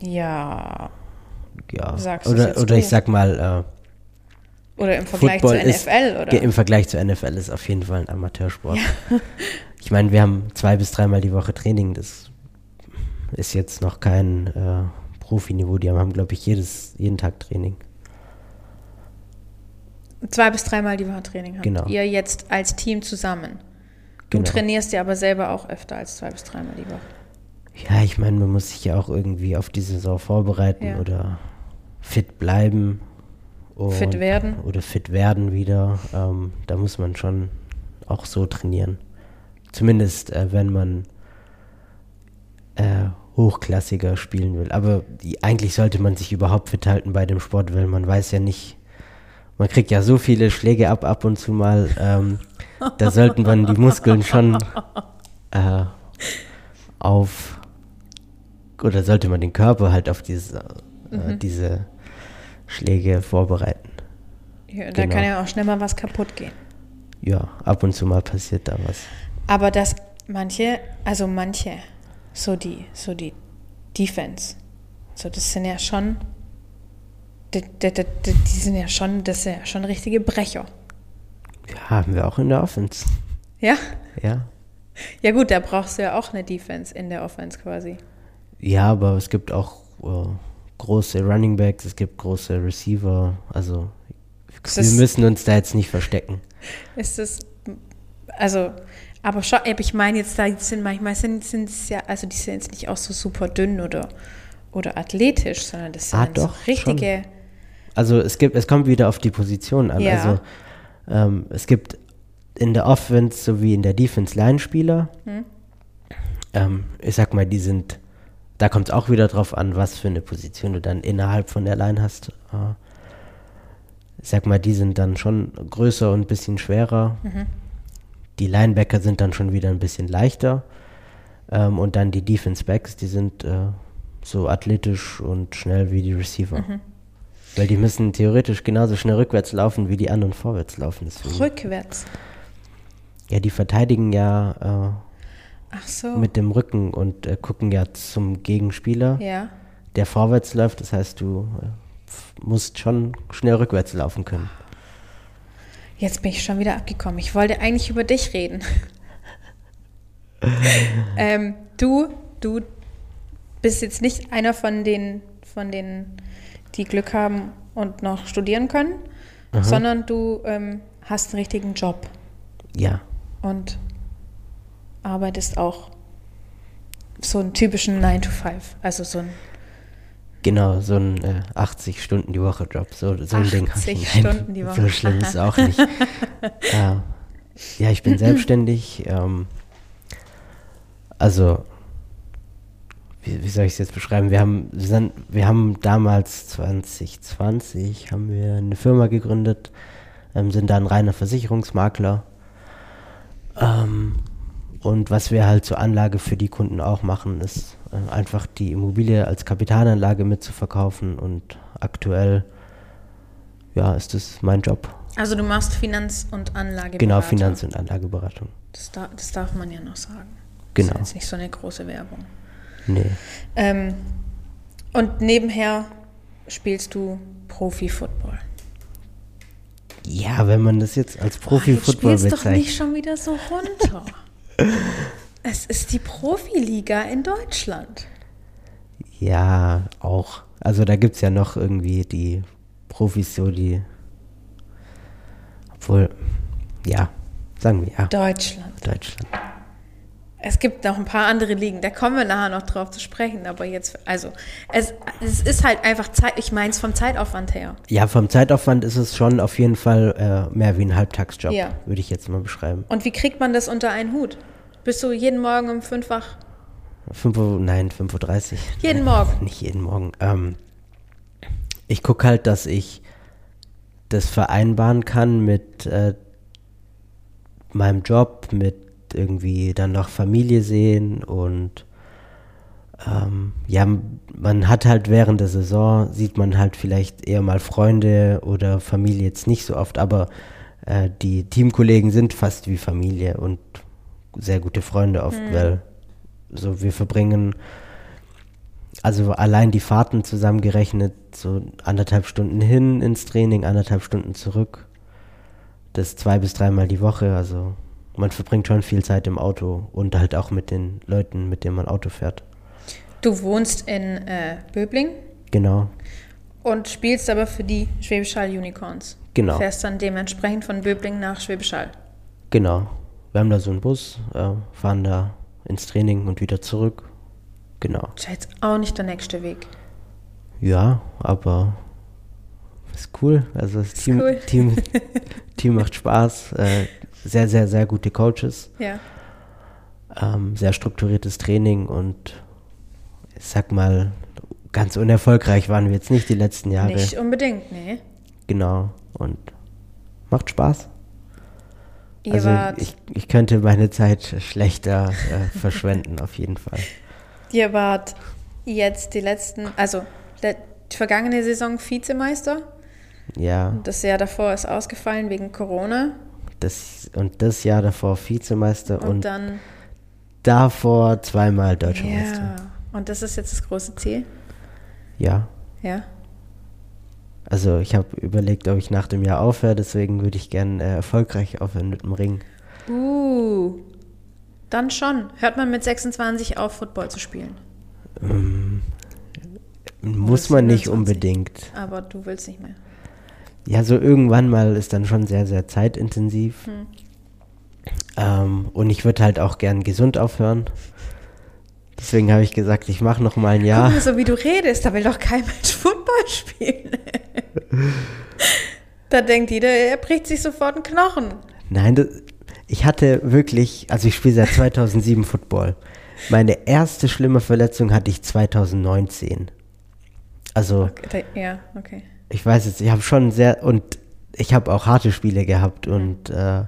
Ja. Ja. Sagst oder oder ich sag mal, äh, Oder im Vergleich Football zur ist, NFL, oder? ge- Im Vergleich zur NFL ist auf jeden Fall ein Amateursport. Ich meine, wir haben zwei bis dreimal die Woche Training. Das ist jetzt noch kein äh, Profiniveau. Die haben, glaube ich, jedes, jeden Tag Training. Zwei bis dreimal die Woche Training habt Genau. ihr jetzt als Team zusammen. Du Genau. trainierst ja aber selber auch öfter als zwei bis dreimal die Woche. Ja, ich meine, man muss sich ja auch irgendwie auf die Saison vorbereiten Ja. oder fit bleiben. Und, Fit werden. Oder fit werden wieder. Ähm, da muss man schon auch so trainieren. Zumindest, äh, wenn man äh, hochklassiger spielen will. Aber die, eigentlich sollte man sich überhaupt fit halten bei dem Sport, weil man weiß ja nicht, man kriegt ja so viele Schläge ab ab und zu mal. Ähm, da sollten man die Muskeln schon äh, auf oder sollte man den Körper halt auf diese, Mhm. äh, diese Schläge vorbereiten. Ja, da Genau. kann ja auch schnell mal was kaputt gehen. Ja, ab und zu mal passiert da was. Aber dass manche, also manche, so die, so die Defense, so das sind ja schon, die, die, die, die sind ja schon, das sind ja schon richtige Brecher. Ja, haben wir auch in der Offense. Ja? Ja. Ja gut, da brauchst du ja auch eine Defense in der Offense quasi. Ja, aber es gibt auch äh, große Running Backs, es gibt große Receiver. Also Ist wir müssen uns da jetzt nicht verstecken. Ist das, also, aber schon, ich meine jetzt, da sind manchmal sind, es ja, also die sind jetzt nicht auch so super dünn oder, oder athletisch, sondern das sind Ah, doch, so richtige, Also es gibt, es kommt wieder auf die Position an. Ja. Also ähm, es gibt in der Offense sowie in der Defense Line-Spieler. Hm. Ähm, ich sag mal, die sind, da kommt es auch wieder drauf an, was für eine Position du dann innerhalb von der Line hast. Äh, ich sag mal, die sind dann schon größer und ein bisschen schwerer. Mhm. Die Linebacker sind dann schon wieder ein bisschen leichter. Ähm, und dann die Defense Backs, die sind äh, so athletisch und schnell wie die Receiver. Weil die müssen theoretisch genauso schnell rückwärts laufen, wie die anderen vorwärts laufen. Deswegen. Rückwärts. Ja, die verteidigen ja Ach so. mit dem Rücken und äh, gucken ja zum Gegenspieler, ja. der vorwärts läuft. Das heißt, du äh, musst schon schnell rückwärts laufen können. Jetzt bin ich schon wieder abgekommen. Ich wollte eigentlich über dich reden. ähm, du, du bist jetzt nicht einer von den, von denen, die Glück haben und noch studieren können, sondern du ähm, hast einen richtigen Job Ja, und arbeitest auch so einen typischen 9 to 5. Also so ein genau, so ein äh, 80 Stunden die Woche Job. So, so ein Ding. hab 80 ich. Nein, Stunden die Woche. So schlimm ist es auch nicht. äh, ja, ich bin selbstständig. Ähm, also, wie, wie soll ich es jetzt beschreiben? Wir haben, wir, sind, wir haben damals 2020 haben wir eine Firma gegründet, ähm, sind dann reiner Versicherungsmakler. Ähm, und was wir halt zur Anlage für die Kunden auch machen, ist äh, einfach die Immobilie als Kapitalanlage mitzuverkaufen. Und aktuell, ja, ist das mein Job. Also du machst Finanz- und Anlageberatung. Genau, Finanz- und Anlageberatung. Das, da, das darf man ja noch sagen. Genau. Das ist jetzt nicht so eine große Werbung. Nee. Ähm, und nebenher spielst du Profi-Football. Ja, wenn man das jetzt als Profi-Football spielst doch nicht bezeichnet. schon wieder so runter. Es ist die Profiliga in Deutschland. Ja, auch. Also da gibt es ja noch irgendwie die Profis so, die. Obwohl, ja, sagen wir ja, Deutschland. Deutschland. Es gibt noch ein paar andere Ligen, da kommen wir nachher noch drauf zu sprechen, aber jetzt, also, es, es ist halt einfach Zeit, ich meine es vom Zeitaufwand her. Ja, vom Zeitaufwand ist es schon auf jeden Fall äh, mehr wie ein Halbtagsjob, Ja. würde ich jetzt mal beschreiben. Und wie kriegt man das unter einen Hut? Bist du jeden Morgen um fünf wach? 5 Uhr, nein, 5.30 Uhr. Jeden Morgen. Nicht jeden Morgen. Ähm, ich gucke halt, dass ich das vereinbaren kann mit äh, meinem Job, mit irgendwie dann noch Familie sehen und ähm, ja, man hat halt während der Saison, sieht man halt vielleicht eher mal Freunde oder Familie jetzt nicht so oft, aber äh, die Teamkollegen sind fast wie Familie und sehr gute Freunde oft, weil so wir verbringen also allein die Fahrten zusammengerechnet, so anderthalb Stunden hin ins Training, anderthalb Stunden zurück. Das zwei bis dreimal die Woche. Also man verbringt schon viel Zeit im Auto und halt auch mit den Leuten, mit denen man Auto fährt. Du wohnst in äh, Böbling Genau, und spielst aber für die Schwäbisch Hall Unicorns. Genau. Fährst dann dementsprechend von Böbling nach Schwäbisch Hall. genau. Wir haben da so einen Bus, äh, fahren da ins Training und wieder zurück. Genau. Ist ja jetzt auch nicht der nächste Weg. Ja, aber ist cool. Also das Team, cool. Team, Team macht Spaß. Äh, sehr, sehr, sehr gute Coaches. Ja. ähm, sehr strukturiertes Training und ich sag mal, ganz unerfolgreich waren wir jetzt nicht die letzten Jahre. Nicht unbedingt, nee. Genau. Und macht Spaß. Ihr also ich, ich könnte meine Zeit schlechter äh, verschwenden, auf jeden Fall. ihr wart jetzt die letzten, also die vergangene Saison Vizemeister. Ja, Das Jahr davor ist ausgefallen wegen Corona. das und das Jahr davor Vizemeister Und, und, dann, davor zweimal Deutscher Meister. ja. Und das ist jetzt das große Ziel. Ja. Ja. Also ich habe überlegt, ob ich nach dem Jahr aufhöre, deswegen würde ich gerne äh, erfolgreich aufhören mit dem Ring. Uh. Dann schon. Hört man mit 26 auf, Football zu spielen. Muss ist man nicht 25. unbedingt. Aber du willst nicht mehr. Ja, so irgendwann mal ist dann schon sehr, sehr zeitintensiv. Hm. Ähm, und ich würde halt auch gern gesund aufhören. Deswegen habe ich gesagt, ich mache noch mal ein Guck Jahr. mal, so wie du redest, da will doch kein Mensch Football spielen. da denkt jeder, er bricht sich sofort einen Knochen. Nein, das, ich hatte wirklich, also ich spiele seit 2007 Football. Meine erste schlimme Verletzung hatte ich 2019. Also Okay, Ja, okay. ich weiß jetzt, ich habe schon sehr und ich habe auch harte Spiele gehabt und äh,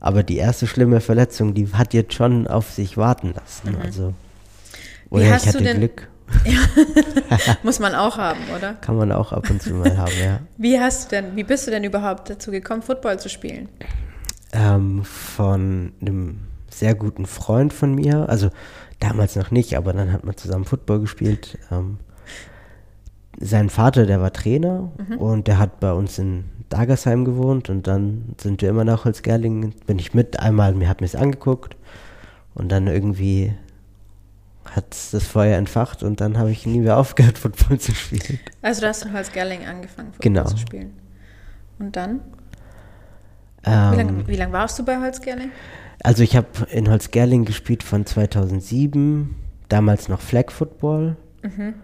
aber die erste schlimme Verletzung, die hat jetzt schon auf sich warten lassen. Also Mhm. Wie oder hast ich hatte denn- Glück. Muss man auch haben, oder? Kann man auch ab und zu mal haben, ja. Wie hast du denn, wie bist du denn überhaupt dazu gekommen, Football zu spielen? Ähm, von einem sehr guten Freund von mir, also damals noch nicht, aber dann hat man zusammen Football gespielt. Ähm, sein Vater, der war Trainer und der hat bei uns in Dagersheim gewohnt und dann sind wir immer nach Holzgerlingen, bin ich mit, einmal, mir hat mir es angeguckt und dann irgendwie hat das Feuer entfacht und dann habe ich nie mehr aufgehört, Football zu spielen. Also du hast in Holzgerling angefangen, Football Genau. zu spielen. Und dann? Ähm, Wie lange lang warst du bei Holzgerling? Also ich habe in Holzgerling gespielt von 2007, damals noch Flag Football. Ähm,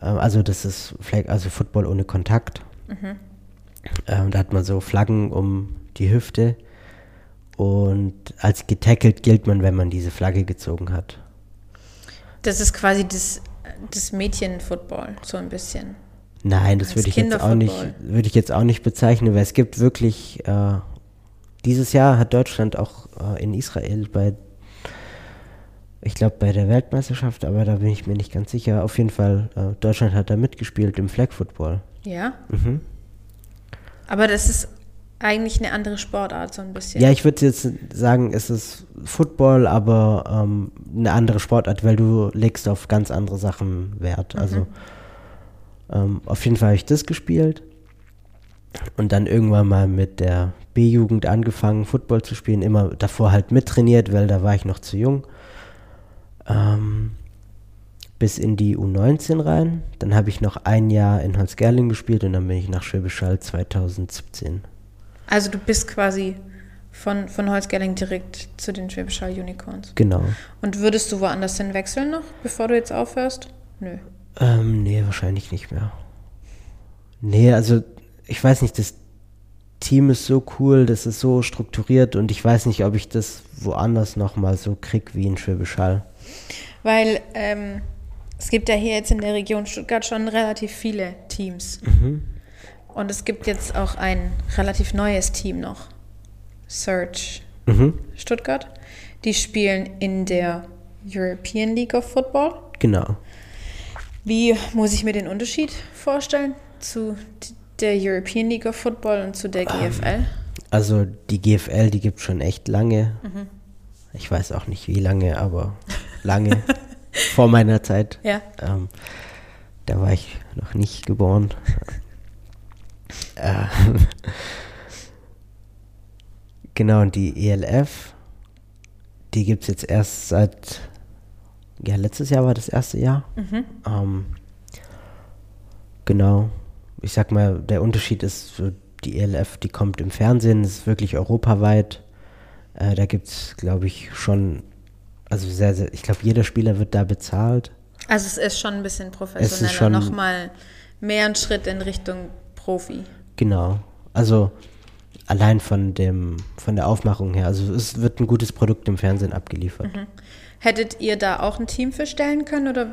also das ist Flag, also Football ohne Kontakt. Ähm, da hat man so Flaggen um die Hüfte und als getackelt gilt man, wenn man diese Flagge gezogen hat. Das ist quasi das, das Mädchen-Football, so ein bisschen. Nein, das würde ich jetzt auch nicht, würde ich jetzt auch nicht bezeichnen, weil es gibt wirklich, äh, dieses Jahr hat Deutschland auch äh, in Israel bei, ich glaube bei der Weltmeisterschaft, aber da bin ich mir nicht ganz sicher. Auf jeden Fall, äh, Deutschland hat da mitgespielt im Flag Football. Ja? Mhm. Aber das ist eigentlich eine andere Sportart, so ein bisschen. Ja, ich würde jetzt sagen, es ist Football, aber ähm, eine andere Sportart, weil du legst auf ganz andere Sachen Wert. Also ähm, auf jeden Fall habe ich das gespielt und dann irgendwann mal mit der B-Jugend angefangen, Football zu spielen. Immer davor halt mittrainiert, weil da war ich noch zu jung. Ähm, bis in die U19 rein. Dann habe ich noch ein Jahr in Holzgerling gespielt und dann bin ich nach Schwäbisch Hall 2017. Also du bist quasi von, von Holzgerling direkt zu den Schwäbisch Hall Unicorns. Genau. Und würdest du woanders hin wechseln noch, bevor du jetzt aufhörst? Nö. Ähm, nee, wahrscheinlich nicht mehr. Nee, also ich weiß nicht, das Team ist so cool, das ist so strukturiert und ich weiß nicht, ob ich das woanders nochmal so krieg wie in Schwäbisch Hall. Weil ähm, es gibt ja hier jetzt in der Region Stuttgart schon relativ viele Teams. Und es gibt jetzt auch ein relativ neues Team noch. Search Mhm, Stuttgart. Die spielen in der European League of Football. genau. Wie muss ich mir den Unterschied vorstellen zu der European League of Football und zu der GFL? Also die GFL, die gibt schon echt lange. Ich weiß auch nicht wie lange, aber lange. Vor meiner Zeit. Ja. Ähm, da war ich noch nicht geboren. Äh, genau, und die ELF, die gibt es jetzt erst seit, ja, letztes Jahr war das erste Jahr. Ähm, genau, ich sag mal, der Unterschied ist, die ELF, die kommt im Fernsehen, ist wirklich europaweit. Äh, da gibt es, glaube ich, schon, also sehr, sehr, ich glaube, jeder Spieler wird da bezahlt. Also es ist schon ein bisschen professioneller, nochmal mehr ein Schritt in Richtung Profi. Genau. Also allein von dem, von der Aufmachung her. Also es wird ein gutes Produkt im Fernsehen abgeliefert. Hättet ihr da auch ein Team für stellen können oder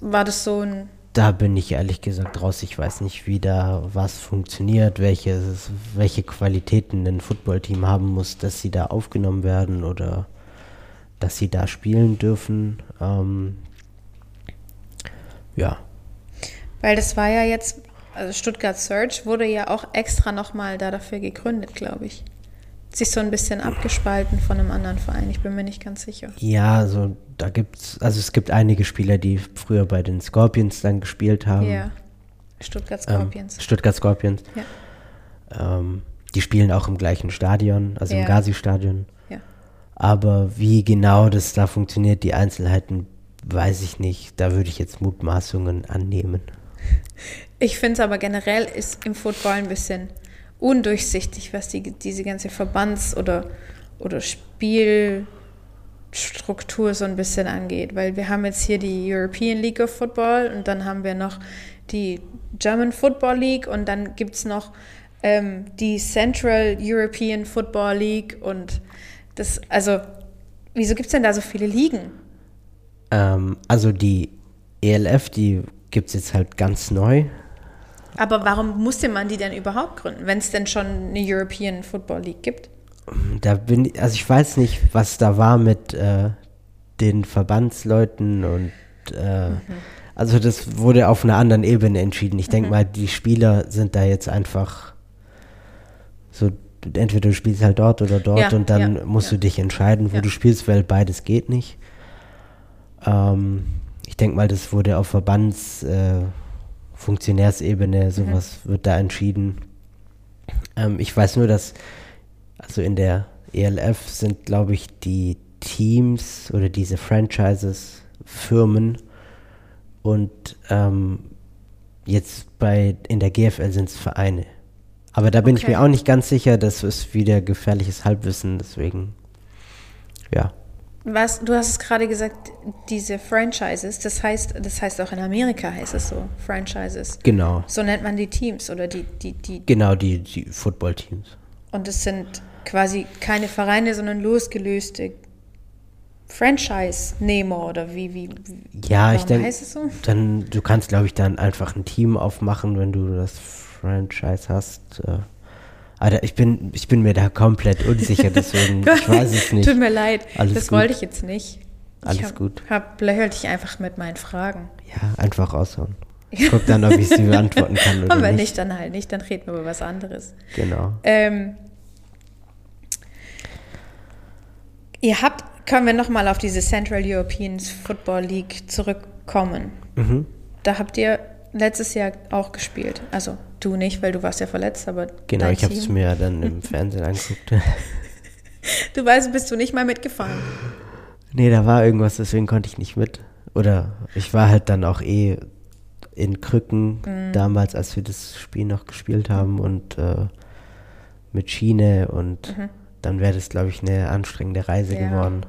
war das so ein Da bin ich ehrlich gesagt raus. Ich weiß nicht, wie da was funktioniert, welches, welche Qualitäten ein Footballteam haben muss, dass sie da aufgenommen werden oder dass sie da spielen dürfen. Ähm, ja. Weil das war ja jetzt, also Stuttgart Search wurde ja auch extra nochmal da dafür gegründet, glaube ich. Sich so ein bisschen abgespalten von einem anderen Verein, ich bin mir nicht ganz sicher. Ja, also da gibt's, also es gibt einige Spieler, die früher bei den Scorpions dann gespielt haben. Ja. Stuttgart Ähm, Scorpions. Stuttgart Scorpions. Ja. Ähm, die spielen auch im gleichen Stadion, also Ja. im Gazi-Stadion. ja. Aber wie genau das da funktioniert, die Einzelheiten, weiß ich nicht. Da würde ich jetzt Mutmaßungen annehmen. Ich finde es aber generell ist im Football ein bisschen undurchsichtig, was die, diese ganze Verbands- oder, oder Spielstruktur so ein bisschen angeht. Weil wir haben jetzt hier die European League of Football und dann haben wir noch die German Football League und dann gibt es noch ähm, die Central European Football League und das, also, wieso gibt es denn da so viele Ligen? Ähm, also die ELF, die gibt es jetzt halt ganz neu. Aber warum musste man die denn überhaupt gründen, wenn es denn schon eine European Football League gibt? Da bin ich, also ich weiß nicht, was da war mit äh, den Verbandsleuten und äh, also das wurde auf einer anderen Ebene entschieden. Ich Mhm. denke mal, die Spieler sind da jetzt einfach so, entweder du spielst halt dort oder dort Ja, und dann ja, musst ja. du dich entscheiden, wo du spielst, weil beides geht nicht. Ähm, ich denke mal, das wurde auf Verbands, äh, Funktionärsebene, sowas wird da entschieden. Ähm, ich weiß nur, dass also in der ELF sind, glaube ich, die Teams oder diese Franchises Firmen und ähm, jetzt bei in der GFL sind es Vereine. Aber da bin ich Okay. mir auch nicht ganz sicher, das ist wieder gefährliches Halbwissen, deswegen ja. Was, du hast es gerade gesagt, diese Franchises, das heißt, das heißt auch in Amerika heißt es so, Franchises. Genau. So nennt man die Teams oder die, die, die, Genau, die, die Footballteams. und es sind quasi keine Vereine, sondern losgelöste Franchise-Nehmer oder wie, wie, wie Ja, ich denke, heißt es so? dann, du kannst, glaube ich, dann einfach ein Team aufmachen, wenn du das Franchise hast. Äh. Aber ich bin, ich bin mir da komplett unsicher, deswegen, ich weiß es nicht. Tut mir leid, Alles das gut. wollte ich jetzt nicht. Alles ich hab, gut. Hab löchert dich einfach mit meinen Fragen. Ja, einfach raushauen. Ich guck dann, ob ich sie beantworten kann oder Und wenn nicht. nicht, dann halt nicht, dann reden wir über was anderes. Genau. Ähm, ihr habt, können wir nochmal auf diese Central European Football League zurückkommen. Mhm. Da habt ihr letztes Jahr auch gespielt. Also du nicht, weil du warst ja verletzt, aber Genau, ich habe es mir ja dann im Fernsehen angeguckt. Du weißt, bist du nicht mal mitgefahren. nee, da war irgendwas, deswegen konnte ich nicht mit. Oder ich war halt dann auch eh in Krücken Mhm. damals, als wir das Spiel noch gespielt haben und äh, mit Schiene und dann wäre das, glaube ich, eine anstrengende Reise Mhm. Ja. geworden.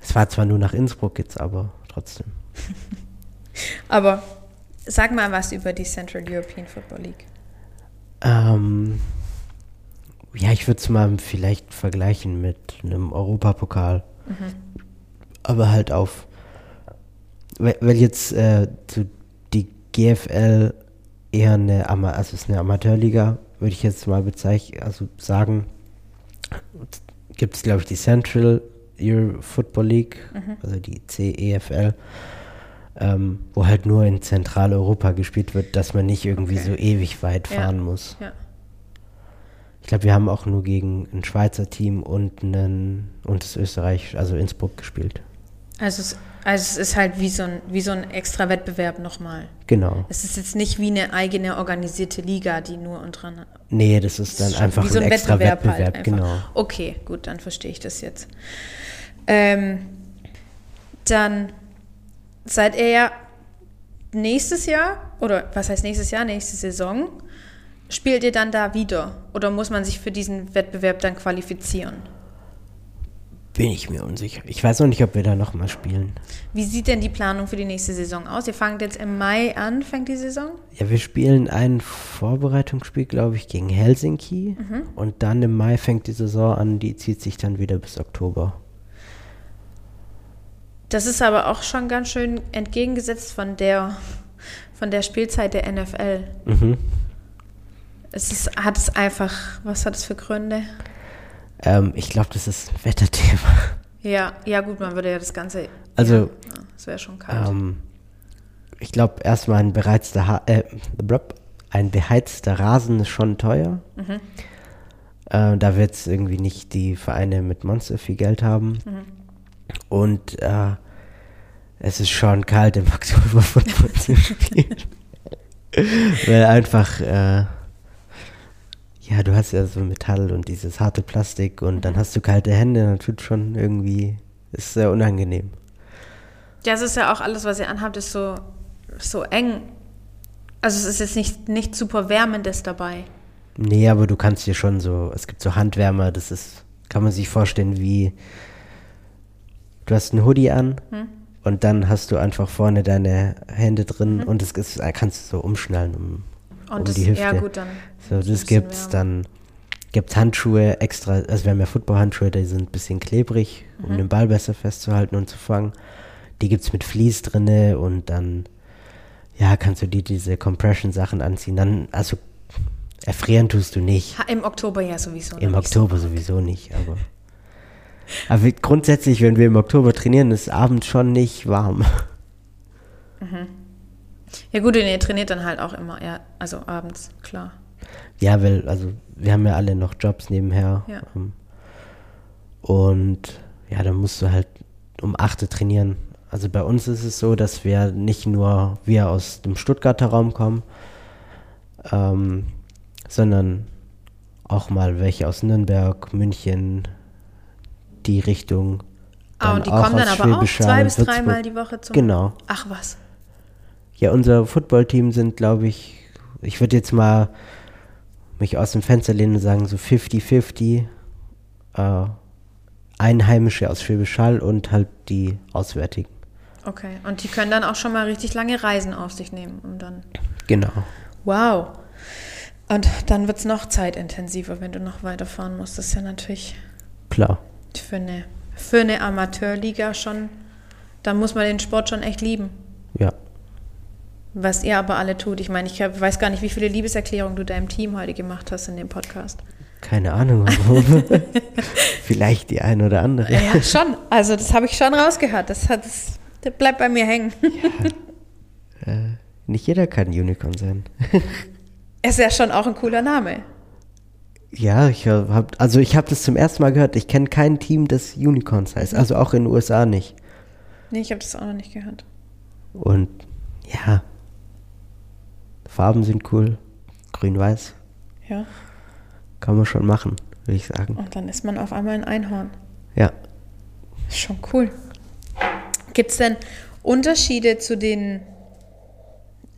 Es war zwar nur nach Innsbruck jetzt, aber trotzdem. Aber sag mal was über die Central European Football League. Ähm, ja, ich würde es mal vielleicht vergleichen mit einem Europapokal. Aber halt auf. Weil, weil jetzt äh, so die GFL eher eine, Ama also ist eine Amateurliga, würde ich jetzt mal bezeichnen, also sagen. Gibt es, glaube ich, die Central Euro Football League, also die CEFL, ähm, wo halt nur in Zentraleuropa gespielt wird, dass man nicht irgendwie Okay. so ewig weit Ja. fahren muss. Ja. Ich glaube, wir haben auch nur gegen ein Schweizer Team und, einen, und das Österreich, also Innsbruck gespielt. Also es, also es ist halt wie so ein, wie so ein extra Wettbewerb nochmal. Genau. Es ist jetzt nicht wie eine eigene organisierte Liga, die nur untereinander. Nee, das ist dann ist schon einfach wie so ein, ein extra Wettbewerb Wettbewerb, halt genau. Okay, gut, dann verstehe ich das jetzt. Ähm, dann seid ihr ja nächstes Jahr, oder was heißt nächstes Jahr, nächste Saison, spielt ihr dann da wieder? Oder muss man sich für diesen Wettbewerb dann qualifizieren? Bin ich mir unsicher. Ich weiß noch nicht, ob wir da nochmal spielen. Wie sieht denn die Planung für die nächste Saison aus? Ihr fangt jetzt im Mai an, fängt die Saison? Ja, wir spielen ein Vorbereitungsspiel, glaube ich, gegen Helsinki. Mhm. Und dann im Mai fängt die Saison an, die zieht sich dann wieder bis Oktober. Das ist aber auch schon ganz schön entgegengesetzt von der, von der Spielzeit der NFL. Mhm. Es ist, hat es einfach, was hat es für Gründe? Ähm, ich glaube, das ist ein Wetterthema. Ja, ja gut, man würde ja das Ganze. Also, ja, das wäre schon kalt. Ähm, ich glaube, erstmal ein bereizter, ha äh, blub, ein beheizter Rasen ist schon teuer. Mhm. Äh, da wird es irgendwie nicht die Vereine mit Monster viel Geld haben. Mhm. Und äh, es ist schon kalt im Oktober Football zu spielen. Weil einfach, äh, ja, du hast ja so Metall und dieses harte Plastik und dann hast du kalte Hände, dann tut schon irgendwie, ist sehr unangenehm. ja, es ist ja auch alles, was ihr anhabt, ist so, so eng. Also es ist jetzt nicht, nicht super Wärmendes dabei. Nee, aber du kannst dir schon so, es gibt so Handwärmer, das ist, kann man sich vorstellen wie, du hast einen Hoodie an Hm? und dann hast du einfach vorne deine Hände drin und das ist, kannst du so umschnallen um, Und um das, die Hüfte. ja gut, dann. So, das gibt's wärmer. dann, gibt's Handschuhe extra, also wir haben ja Footballhandschuhe, die sind ein bisschen klebrig, um Mhm. den Ball besser festzuhalten und zu fangen. Die gibt's mit Vlies drinne und dann, ja, kannst du dir diese Compression-Sachen anziehen. Dann, also, erfrieren tust du nicht. Im Oktober ja sowieso. Im. Oktober sowieso nicht, aber. Aber grundsätzlich, wenn wir im Oktober trainieren, ist abends schon nicht warm. Ja gut, und ihr trainiert dann halt auch immer, ja, also abends, klar. Ja, weil, also wir haben ja alle noch Jobs nebenher. Ja. Ähm, und ja, dann musst du halt um 8 Uhr trainieren. Also bei uns ist es so, dass wir nicht nur wir aus dem Stuttgarter Raum kommen, ähm, sondern auch mal welche aus Nürnberg, München, die Richtung. Ah, und die auch kommen dann aber auch zwei bis dreimal die Woche zum. Genau. Ach was. Ja, unser Footballteam sind, glaube ich, ich würde jetzt mal mich aus dem Fenster lehnen und sagen, so 50-50. Äh, Einheimische aus Schwäbisch Hall und halt die Auswärtigen. Okay. Und die können dann auch schon mal richtig lange Reisen auf sich nehmen, um dann. Genau. Wow. Und dann wird es noch zeitintensiver, wenn du noch weiterfahren musst. Das ist ja natürlich Klar. Für eine, für eine Amateurliga schon. Da muss man den Sport schon echt lieben. Ja. Was ihr aber alle tut. Ich meine, ich weiß gar nicht, wie viele Liebeserklärungen du deinem Team heute gemacht hast in dem Podcast. Keine Ahnung. Vielleicht die ein oder andere. Ja, schon. Also das habe ich schon rausgehört. Das, hat, das, das bleibt bei mir hängen. Nicht jeder kann Unicorn sein. Ist ja schon auch ein cooler Name. Ja, ich habe also ich habe das zum ersten Mal gehört. Ich kenne kein Team, das Unicorns heißt. Also auch in den USA nicht. Nee, ich habe das auch noch nicht gehört. Und ja, Farben sind cool. Grün-Weiß. Ja. Kann man schon machen, würde ich sagen. Und dann ist man auf einmal ein Einhorn. Ja. Ist schon cool. Gibt es denn Unterschiede zu den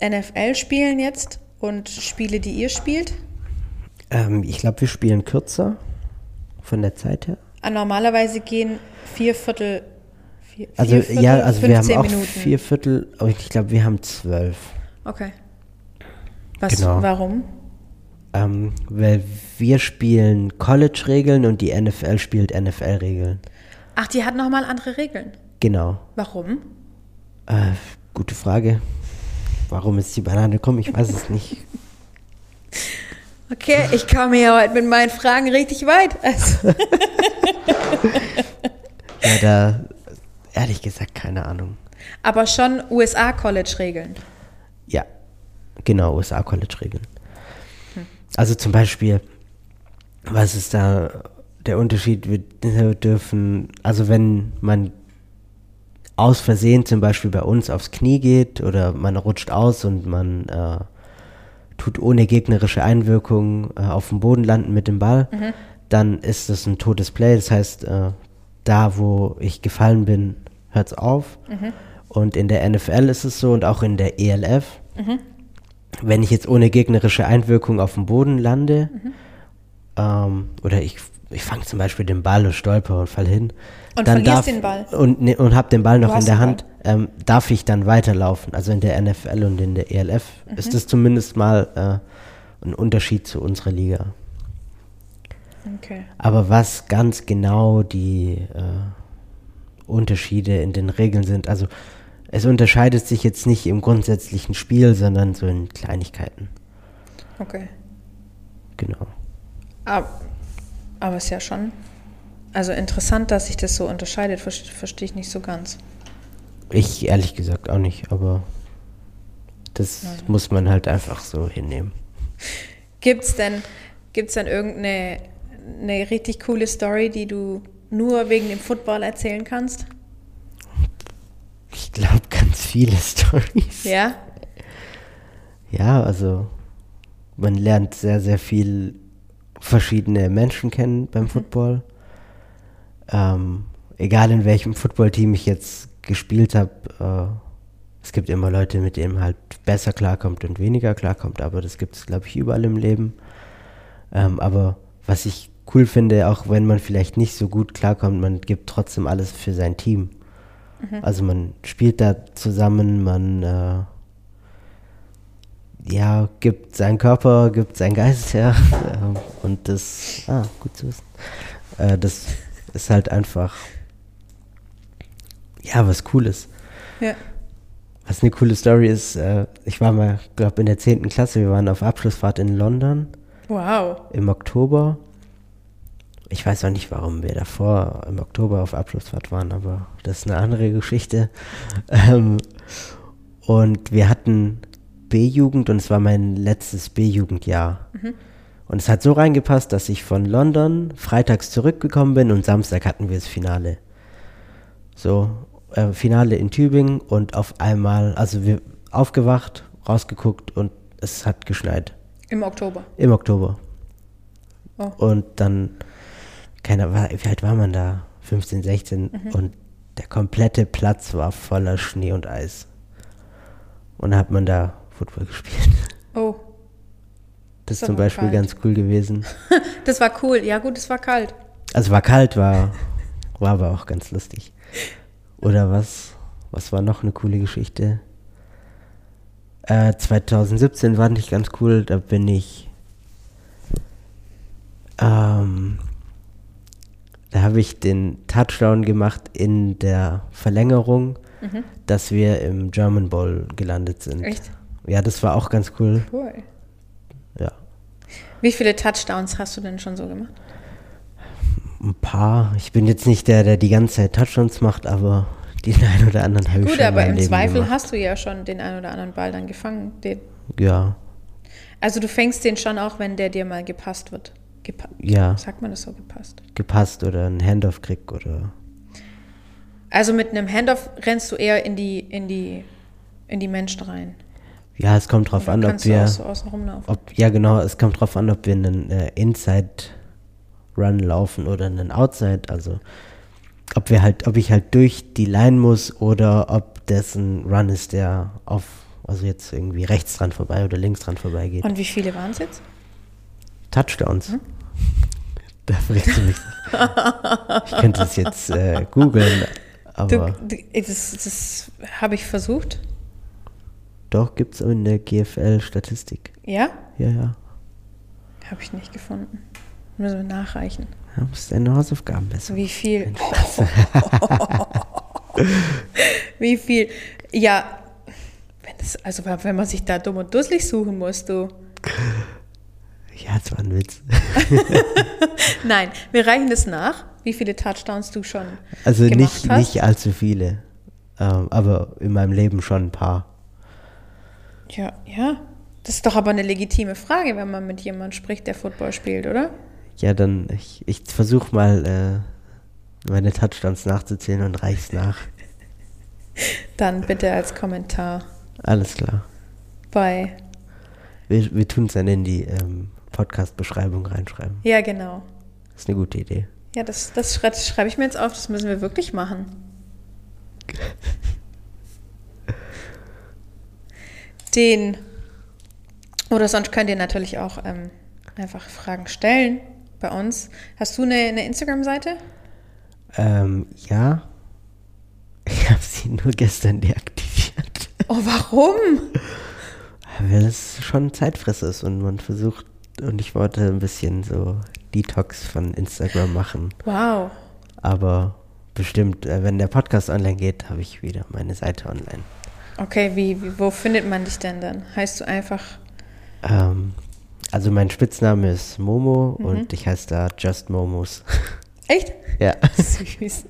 NFL-Spielen jetzt und Spiele, die ihr spielt? Ähm, ich glaube, wir spielen kürzer von der Zeit her. Ah, Normalerweise gehen vier Viertel. Vier, Also vier Viertel, ja, also wir haben 15 auch Minuten. vier Viertel, aber ich glaube, wir haben zwölf. Okay. Was, Genau. warum? Ähm, weil wir spielen College-Regeln und die NFL spielt NFL-Regeln. Ach, die hat nochmal andere Regeln. Genau. Warum? Äh, gute Frage. Warum ist die Banane gekommen? Ich weiß es nicht. Okay, ich komme hier heute mit meinen Fragen richtig weit. Also, Ja, da ehrlich gesagt keine Ahnung. aber schon USA-College-Regeln. Ja, genau, USA-College-Regeln. Also zum Beispiel, was ist da der Unterschied? Wir dürfen, also wenn man aus Versehen zum Beispiel bei uns aufs Knie geht oder man rutscht aus und man äh, tut ohne gegnerische Einwirkung äh, auf dem Boden landen mit dem Ball, dann ist das ein totes Play. Das heißt, äh, da wo ich gefallen bin, hört es auf. Und in der NFL ist es so und auch in der ELF, wenn ich jetzt ohne gegnerische Einwirkung auf dem Boden lande, ähm, oder ich, ich fange zum Beispiel den Ball und stolper und fall hin. Und dann darf, den Ball. Und, ne, und habe den Ball noch in der Hand, ähm, darf ich dann weiterlaufen. Also in der NFL und in der ELF Mhm. ist das zumindest mal äh, ein Unterschied zu unserer Liga. Okay. Aber was ganz genau die äh, Unterschiede in den Regeln sind, also es unterscheidet sich jetzt nicht im grundsätzlichen Spiel, sondern so in Kleinigkeiten. Okay. Genau. Aber, aber ist ja schon. Also interessant, dass sich das so unterscheidet, verstehe versteh ich nicht so ganz. Ich ehrlich gesagt auch nicht, aber das muss man halt einfach so hinnehmen. Gibt's denn, gibt's denn irgendeine eine richtig coole Story, die du nur wegen dem Football erzählen kannst? Ich glaube ganz viele Stories. Ja? Ja, also man lernt sehr, sehr viel verschiedene Menschen kennen beim Football. Ähm, egal in welchem Footballteam ich jetzt gespielt habe, äh, es gibt immer Leute, mit denen halt besser klarkommt und weniger klarkommt, aber das gibt es, glaube ich, überall im Leben. Ähm, aber was ich cool finde, auch wenn man vielleicht nicht so gut klarkommt, man gibt trotzdem alles für sein Team. Also man spielt da zusammen, man äh, ja, gibt seinen Körper, gibt seinen Geist her. Ähm, und das, ah, gut zu wissen. Äh, das ist halt einfach, ja, was Cooles. Ja. Was eine coole Story ist, äh, ich war mal, glaube in der 10. Klasse, wir waren auf Abschlussfahrt in London Wow. im Oktober. Ich weiß auch nicht, warum wir davor im Oktober auf Abschlussfahrt waren, aber das ist eine andere Geschichte. Ähm, Und wir hatten B-Jugend und es war mein letztes B-Jugendjahr. Und es hat so reingepasst, dass ich von London freitags zurückgekommen bin und Samstag hatten wir das Finale. So, äh, Finale in Tübingen und auf einmal, also wir aufgewacht, rausgeguckt und es hat geschneit. Im Oktober. Im Oktober. Oh. Und dann, keiner, war- wie alt war man da? 15, 16 und der komplette Platz war voller Schnee und Eis. Und da hat man da Football gespielt. Das Ist zum Beispiel kalt. ganz cool gewesen. das war cool. Ja gut, es war kalt. Also war kalt, war, war aber auch ganz lustig. Oder was? Was war noch eine coole Geschichte? Äh, 2017 war nicht ganz cool, da bin ich. Ähm, da habe ich den Touchdown gemacht in der Verlängerung, dass wir im German Bowl gelandet sind. Echt? Ja, das war auch ganz cool. Cool. Wie viele Touchdowns hast du denn schon so gemacht? Ein paar. Ich bin jetzt nicht der, der die ganze Zeit Touchdowns macht, aber den einen oder anderen habe ich Gut, schon in aber im Leben Zweifel gemacht. hast du ja schon den einen oder anderen Ball dann gefangen. Den, Ja, also du fängst den schon auch, wenn der dir mal gepasst wird. Gepa ja, Sagt man das so gepasst? gepasst oder ein Handoff krieg oder. Also mit einem Handoff rennst du eher in die, in die, in die Menschen rein. Ja, es kommt drauf an, ob du wir. so. Ob, ja, genau, es kommt drauf an, ob wir einen äh, Inside-Run laufen oder einen Outside. Also, ob wir halt, ob ich halt durch die Line muss oder ob das ein Run ist, der auf, also jetzt irgendwie rechts dran vorbei oder links dran vorbei geht. Und wie viele waren es jetzt? Touchdowns. Da fragst du mich. Ich könnte es jetzt äh, googeln, Du, aber du, das das habe ich versucht. Doch gibt es in der GFL Statistik. Ja? Ja, ja. Habe ich nicht gefunden. Müssen wir nachreichen. Da musst deine Hausaufgaben besser. Wie viel? Wie viel? Ja, wenn das, also wenn man sich da dumm und dusselig suchen muss, du. Ja, das war ein Witz. Nein, wir reichen das nach, wie viele Touchdowns du schon Also gemacht nicht, hast. nicht allzu viele. Ähm, aber in meinem Leben schon ein paar. Ja, ja. Das ist doch aber eine legitime Frage, wenn man mit jemandem spricht, der Football spielt, oder? Ja, dann, ich, ich versuche mal äh, meine Touchdowns nachzuzählen und reich's nach. Dann bitte als Kommentar Alles klar. bei. Wir, wir tun es dann in die ähm, Podcast-Beschreibung reinschreiben. Ja, genau. Das ist eine gute Idee. Ja, das, das schreibe ich mir jetzt auf, das müssen wir wirklich machen. Den, oder sonst könnt ihr natürlich auch ähm, einfach Fragen stellen bei uns. Hast du eine, eine Instagram-Seite? Ähm, ja. Ich habe sie nur gestern deaktiviert. Oh, warum? Weil es schon Zeitfresser ist und man versucht, und ich wollte ein bisschen so Detox von Instagram machen. Wow. Aber bestimmt, äh, wenn der Podcast online geht, habe ich wieder meine Seite online. Okay, wie, wie, wo findet man dich denn dann? Heißt du einfach, Ähm, also mein Spitzname ist Momo und ich heiße da Just Momos. echt? ja. Süß.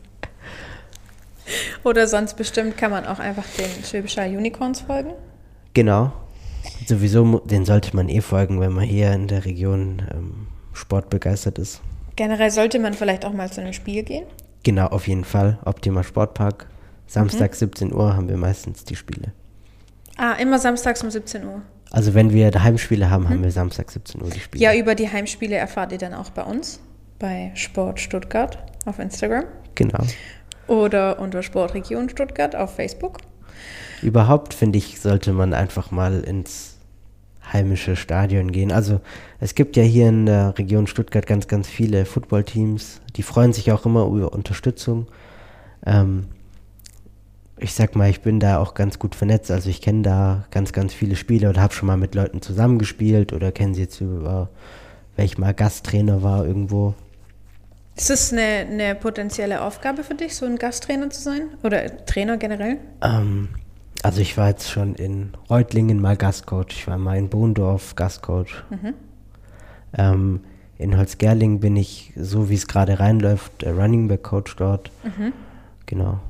Oder sonst bestimmt kann man auch einfach den Schwäbischer Unicorns folgen. Genau. Sowieso, den sollte man eh folgen, wenn man hier in der Region ähm, sportbegeistert ist. Generell sollte man vielleicht auch mal zu einem Spiel gehen. Genau, auf jeden Fall. Optima Sportpark. Samstag 17 Uhr haben wir meistens die Spiele. Ah, immer samstags um 17 Uhr. Also wenn wir Heimspiele haben, haben wir Samstag 17 Uhr die Spiele. Ja, über die Heimspiele erfahrt ihr dann auch bei uns, bei Sport Stuttgart auf Instagram Genau. oder unter Sportregion Stuttgart auf Facebook. Überhaupt finde ich, sollte man einfach mal ins heimische Stadion gehen. Also es gibt ja hier in der Region Stuttgart ganz, ganz viele Footballteams. Die freuen sich auch immer über Unterstützung. Ähm, ich sag mal, ich bin da auch ganz gut vernetzt. Also ich kenne da ganz, ganz viele Spieler oder habe schon mal mit Leuten zusammengespielt oder kenne sie jetzt über, weil ich mal Gasttrainer war irgendwo. Ist es eine, eine potenzielle Aufgabe für dich, so ein Gasttrainer zu sein? Oder Trainer generell? Ähm, also ich war jetzt schon in Reutlingen mal Gastcoach, ich war mal in Bohndorf Gastcoach. Ähm, in Holzgerling bin ich, so wie es gerade reinläuft, äh, Running Back Coach dort. Genau.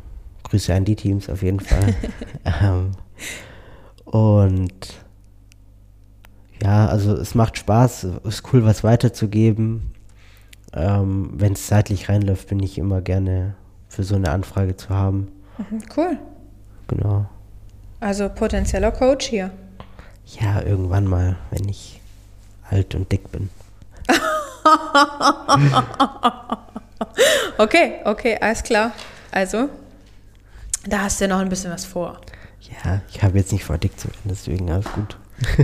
Grüße an die Teams auf jeden Fall. ähm, Und ja, also es macht Spaß, ist cool, was weiterzugeben. Ähm, Wenn es zeitlich reinläuft, bin ich immer gerne für so eine Anfrage zu haben. Mhm, cool. Genau. Also potenzieller Coach hier. Ja, irgendwann mal, wenn ich alt und dick bin. Okay, okay, alles klar. Also, da hast du ja noch ein bisschen was vor. Ja, ich habe jetzt nicht vor, dick zu werden, deswegen alles gut.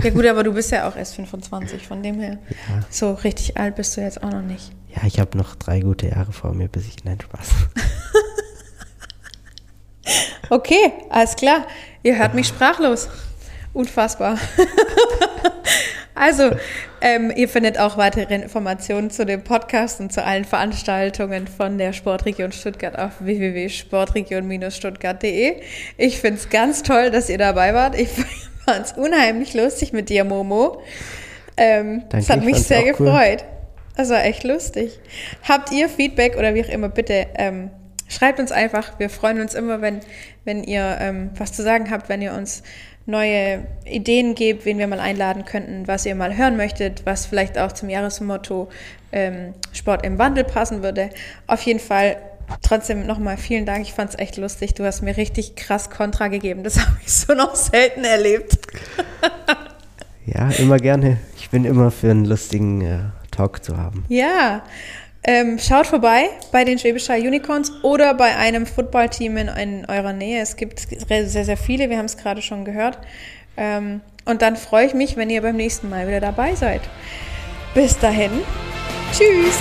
Ja gut, aber du bist ja auch erst 25, von dem her. Ja, So richtig alt bist du jetzt auch noch nicht. ja ich habe noch drei gute Jahre vor mir, bis ich. Nein, Spaß. Okay, alles klar. Ihr hört mich sprachlos. Unfassbar. also, ähm, ihr findet auch weitere Informationen zu dem Podcast und zu allen Veranstaltungen von der Sportregion Stuttgart auf www.sportregion-stuttgart.de. Ich finde es ganz toll, dass ihr dabei wart. Ich fand es unheimlich lustig mit dir, Momo. Ähm, Danke, das hat ich mich sehr auch cool. gefreut. Das war echt lustig. Habt ihr Feedback oder wie auch immer, bitte ähm, schreibt uns einfach. Wir freuen uns immer, wenn, wenn ihr ähm, was zu sagen habt, wenn ihr uns neue Ideen gebt, wen wir mal einladen könnten, was ihr mal hören möchtet, was vielleicht auch zum Jahresmotto ähm, Sport im Wandel passen würde. Auf jeden Fall trotzdem nochmal vielen Dank. Ich fand es echt lustig. Du hast mir richtig krass Kontra gegeben. Das habe ich so noch selten erlebt. Ja, immer gerne. Ich bin immer für einen lustigen äh, Talk zu haben. Ja, ähm, schaut vorbei bei den Schwäbisch Hall Unicorns oder bei einem Footballteam in, in eurer Nähe. Es gibt sehr, sehr viele, wir haben es gerade schon gehört. Ähm, und dann freue ich mich, wenn ihr beim nächsten Mal wieder dabei seid. Bis dahin, tschüss!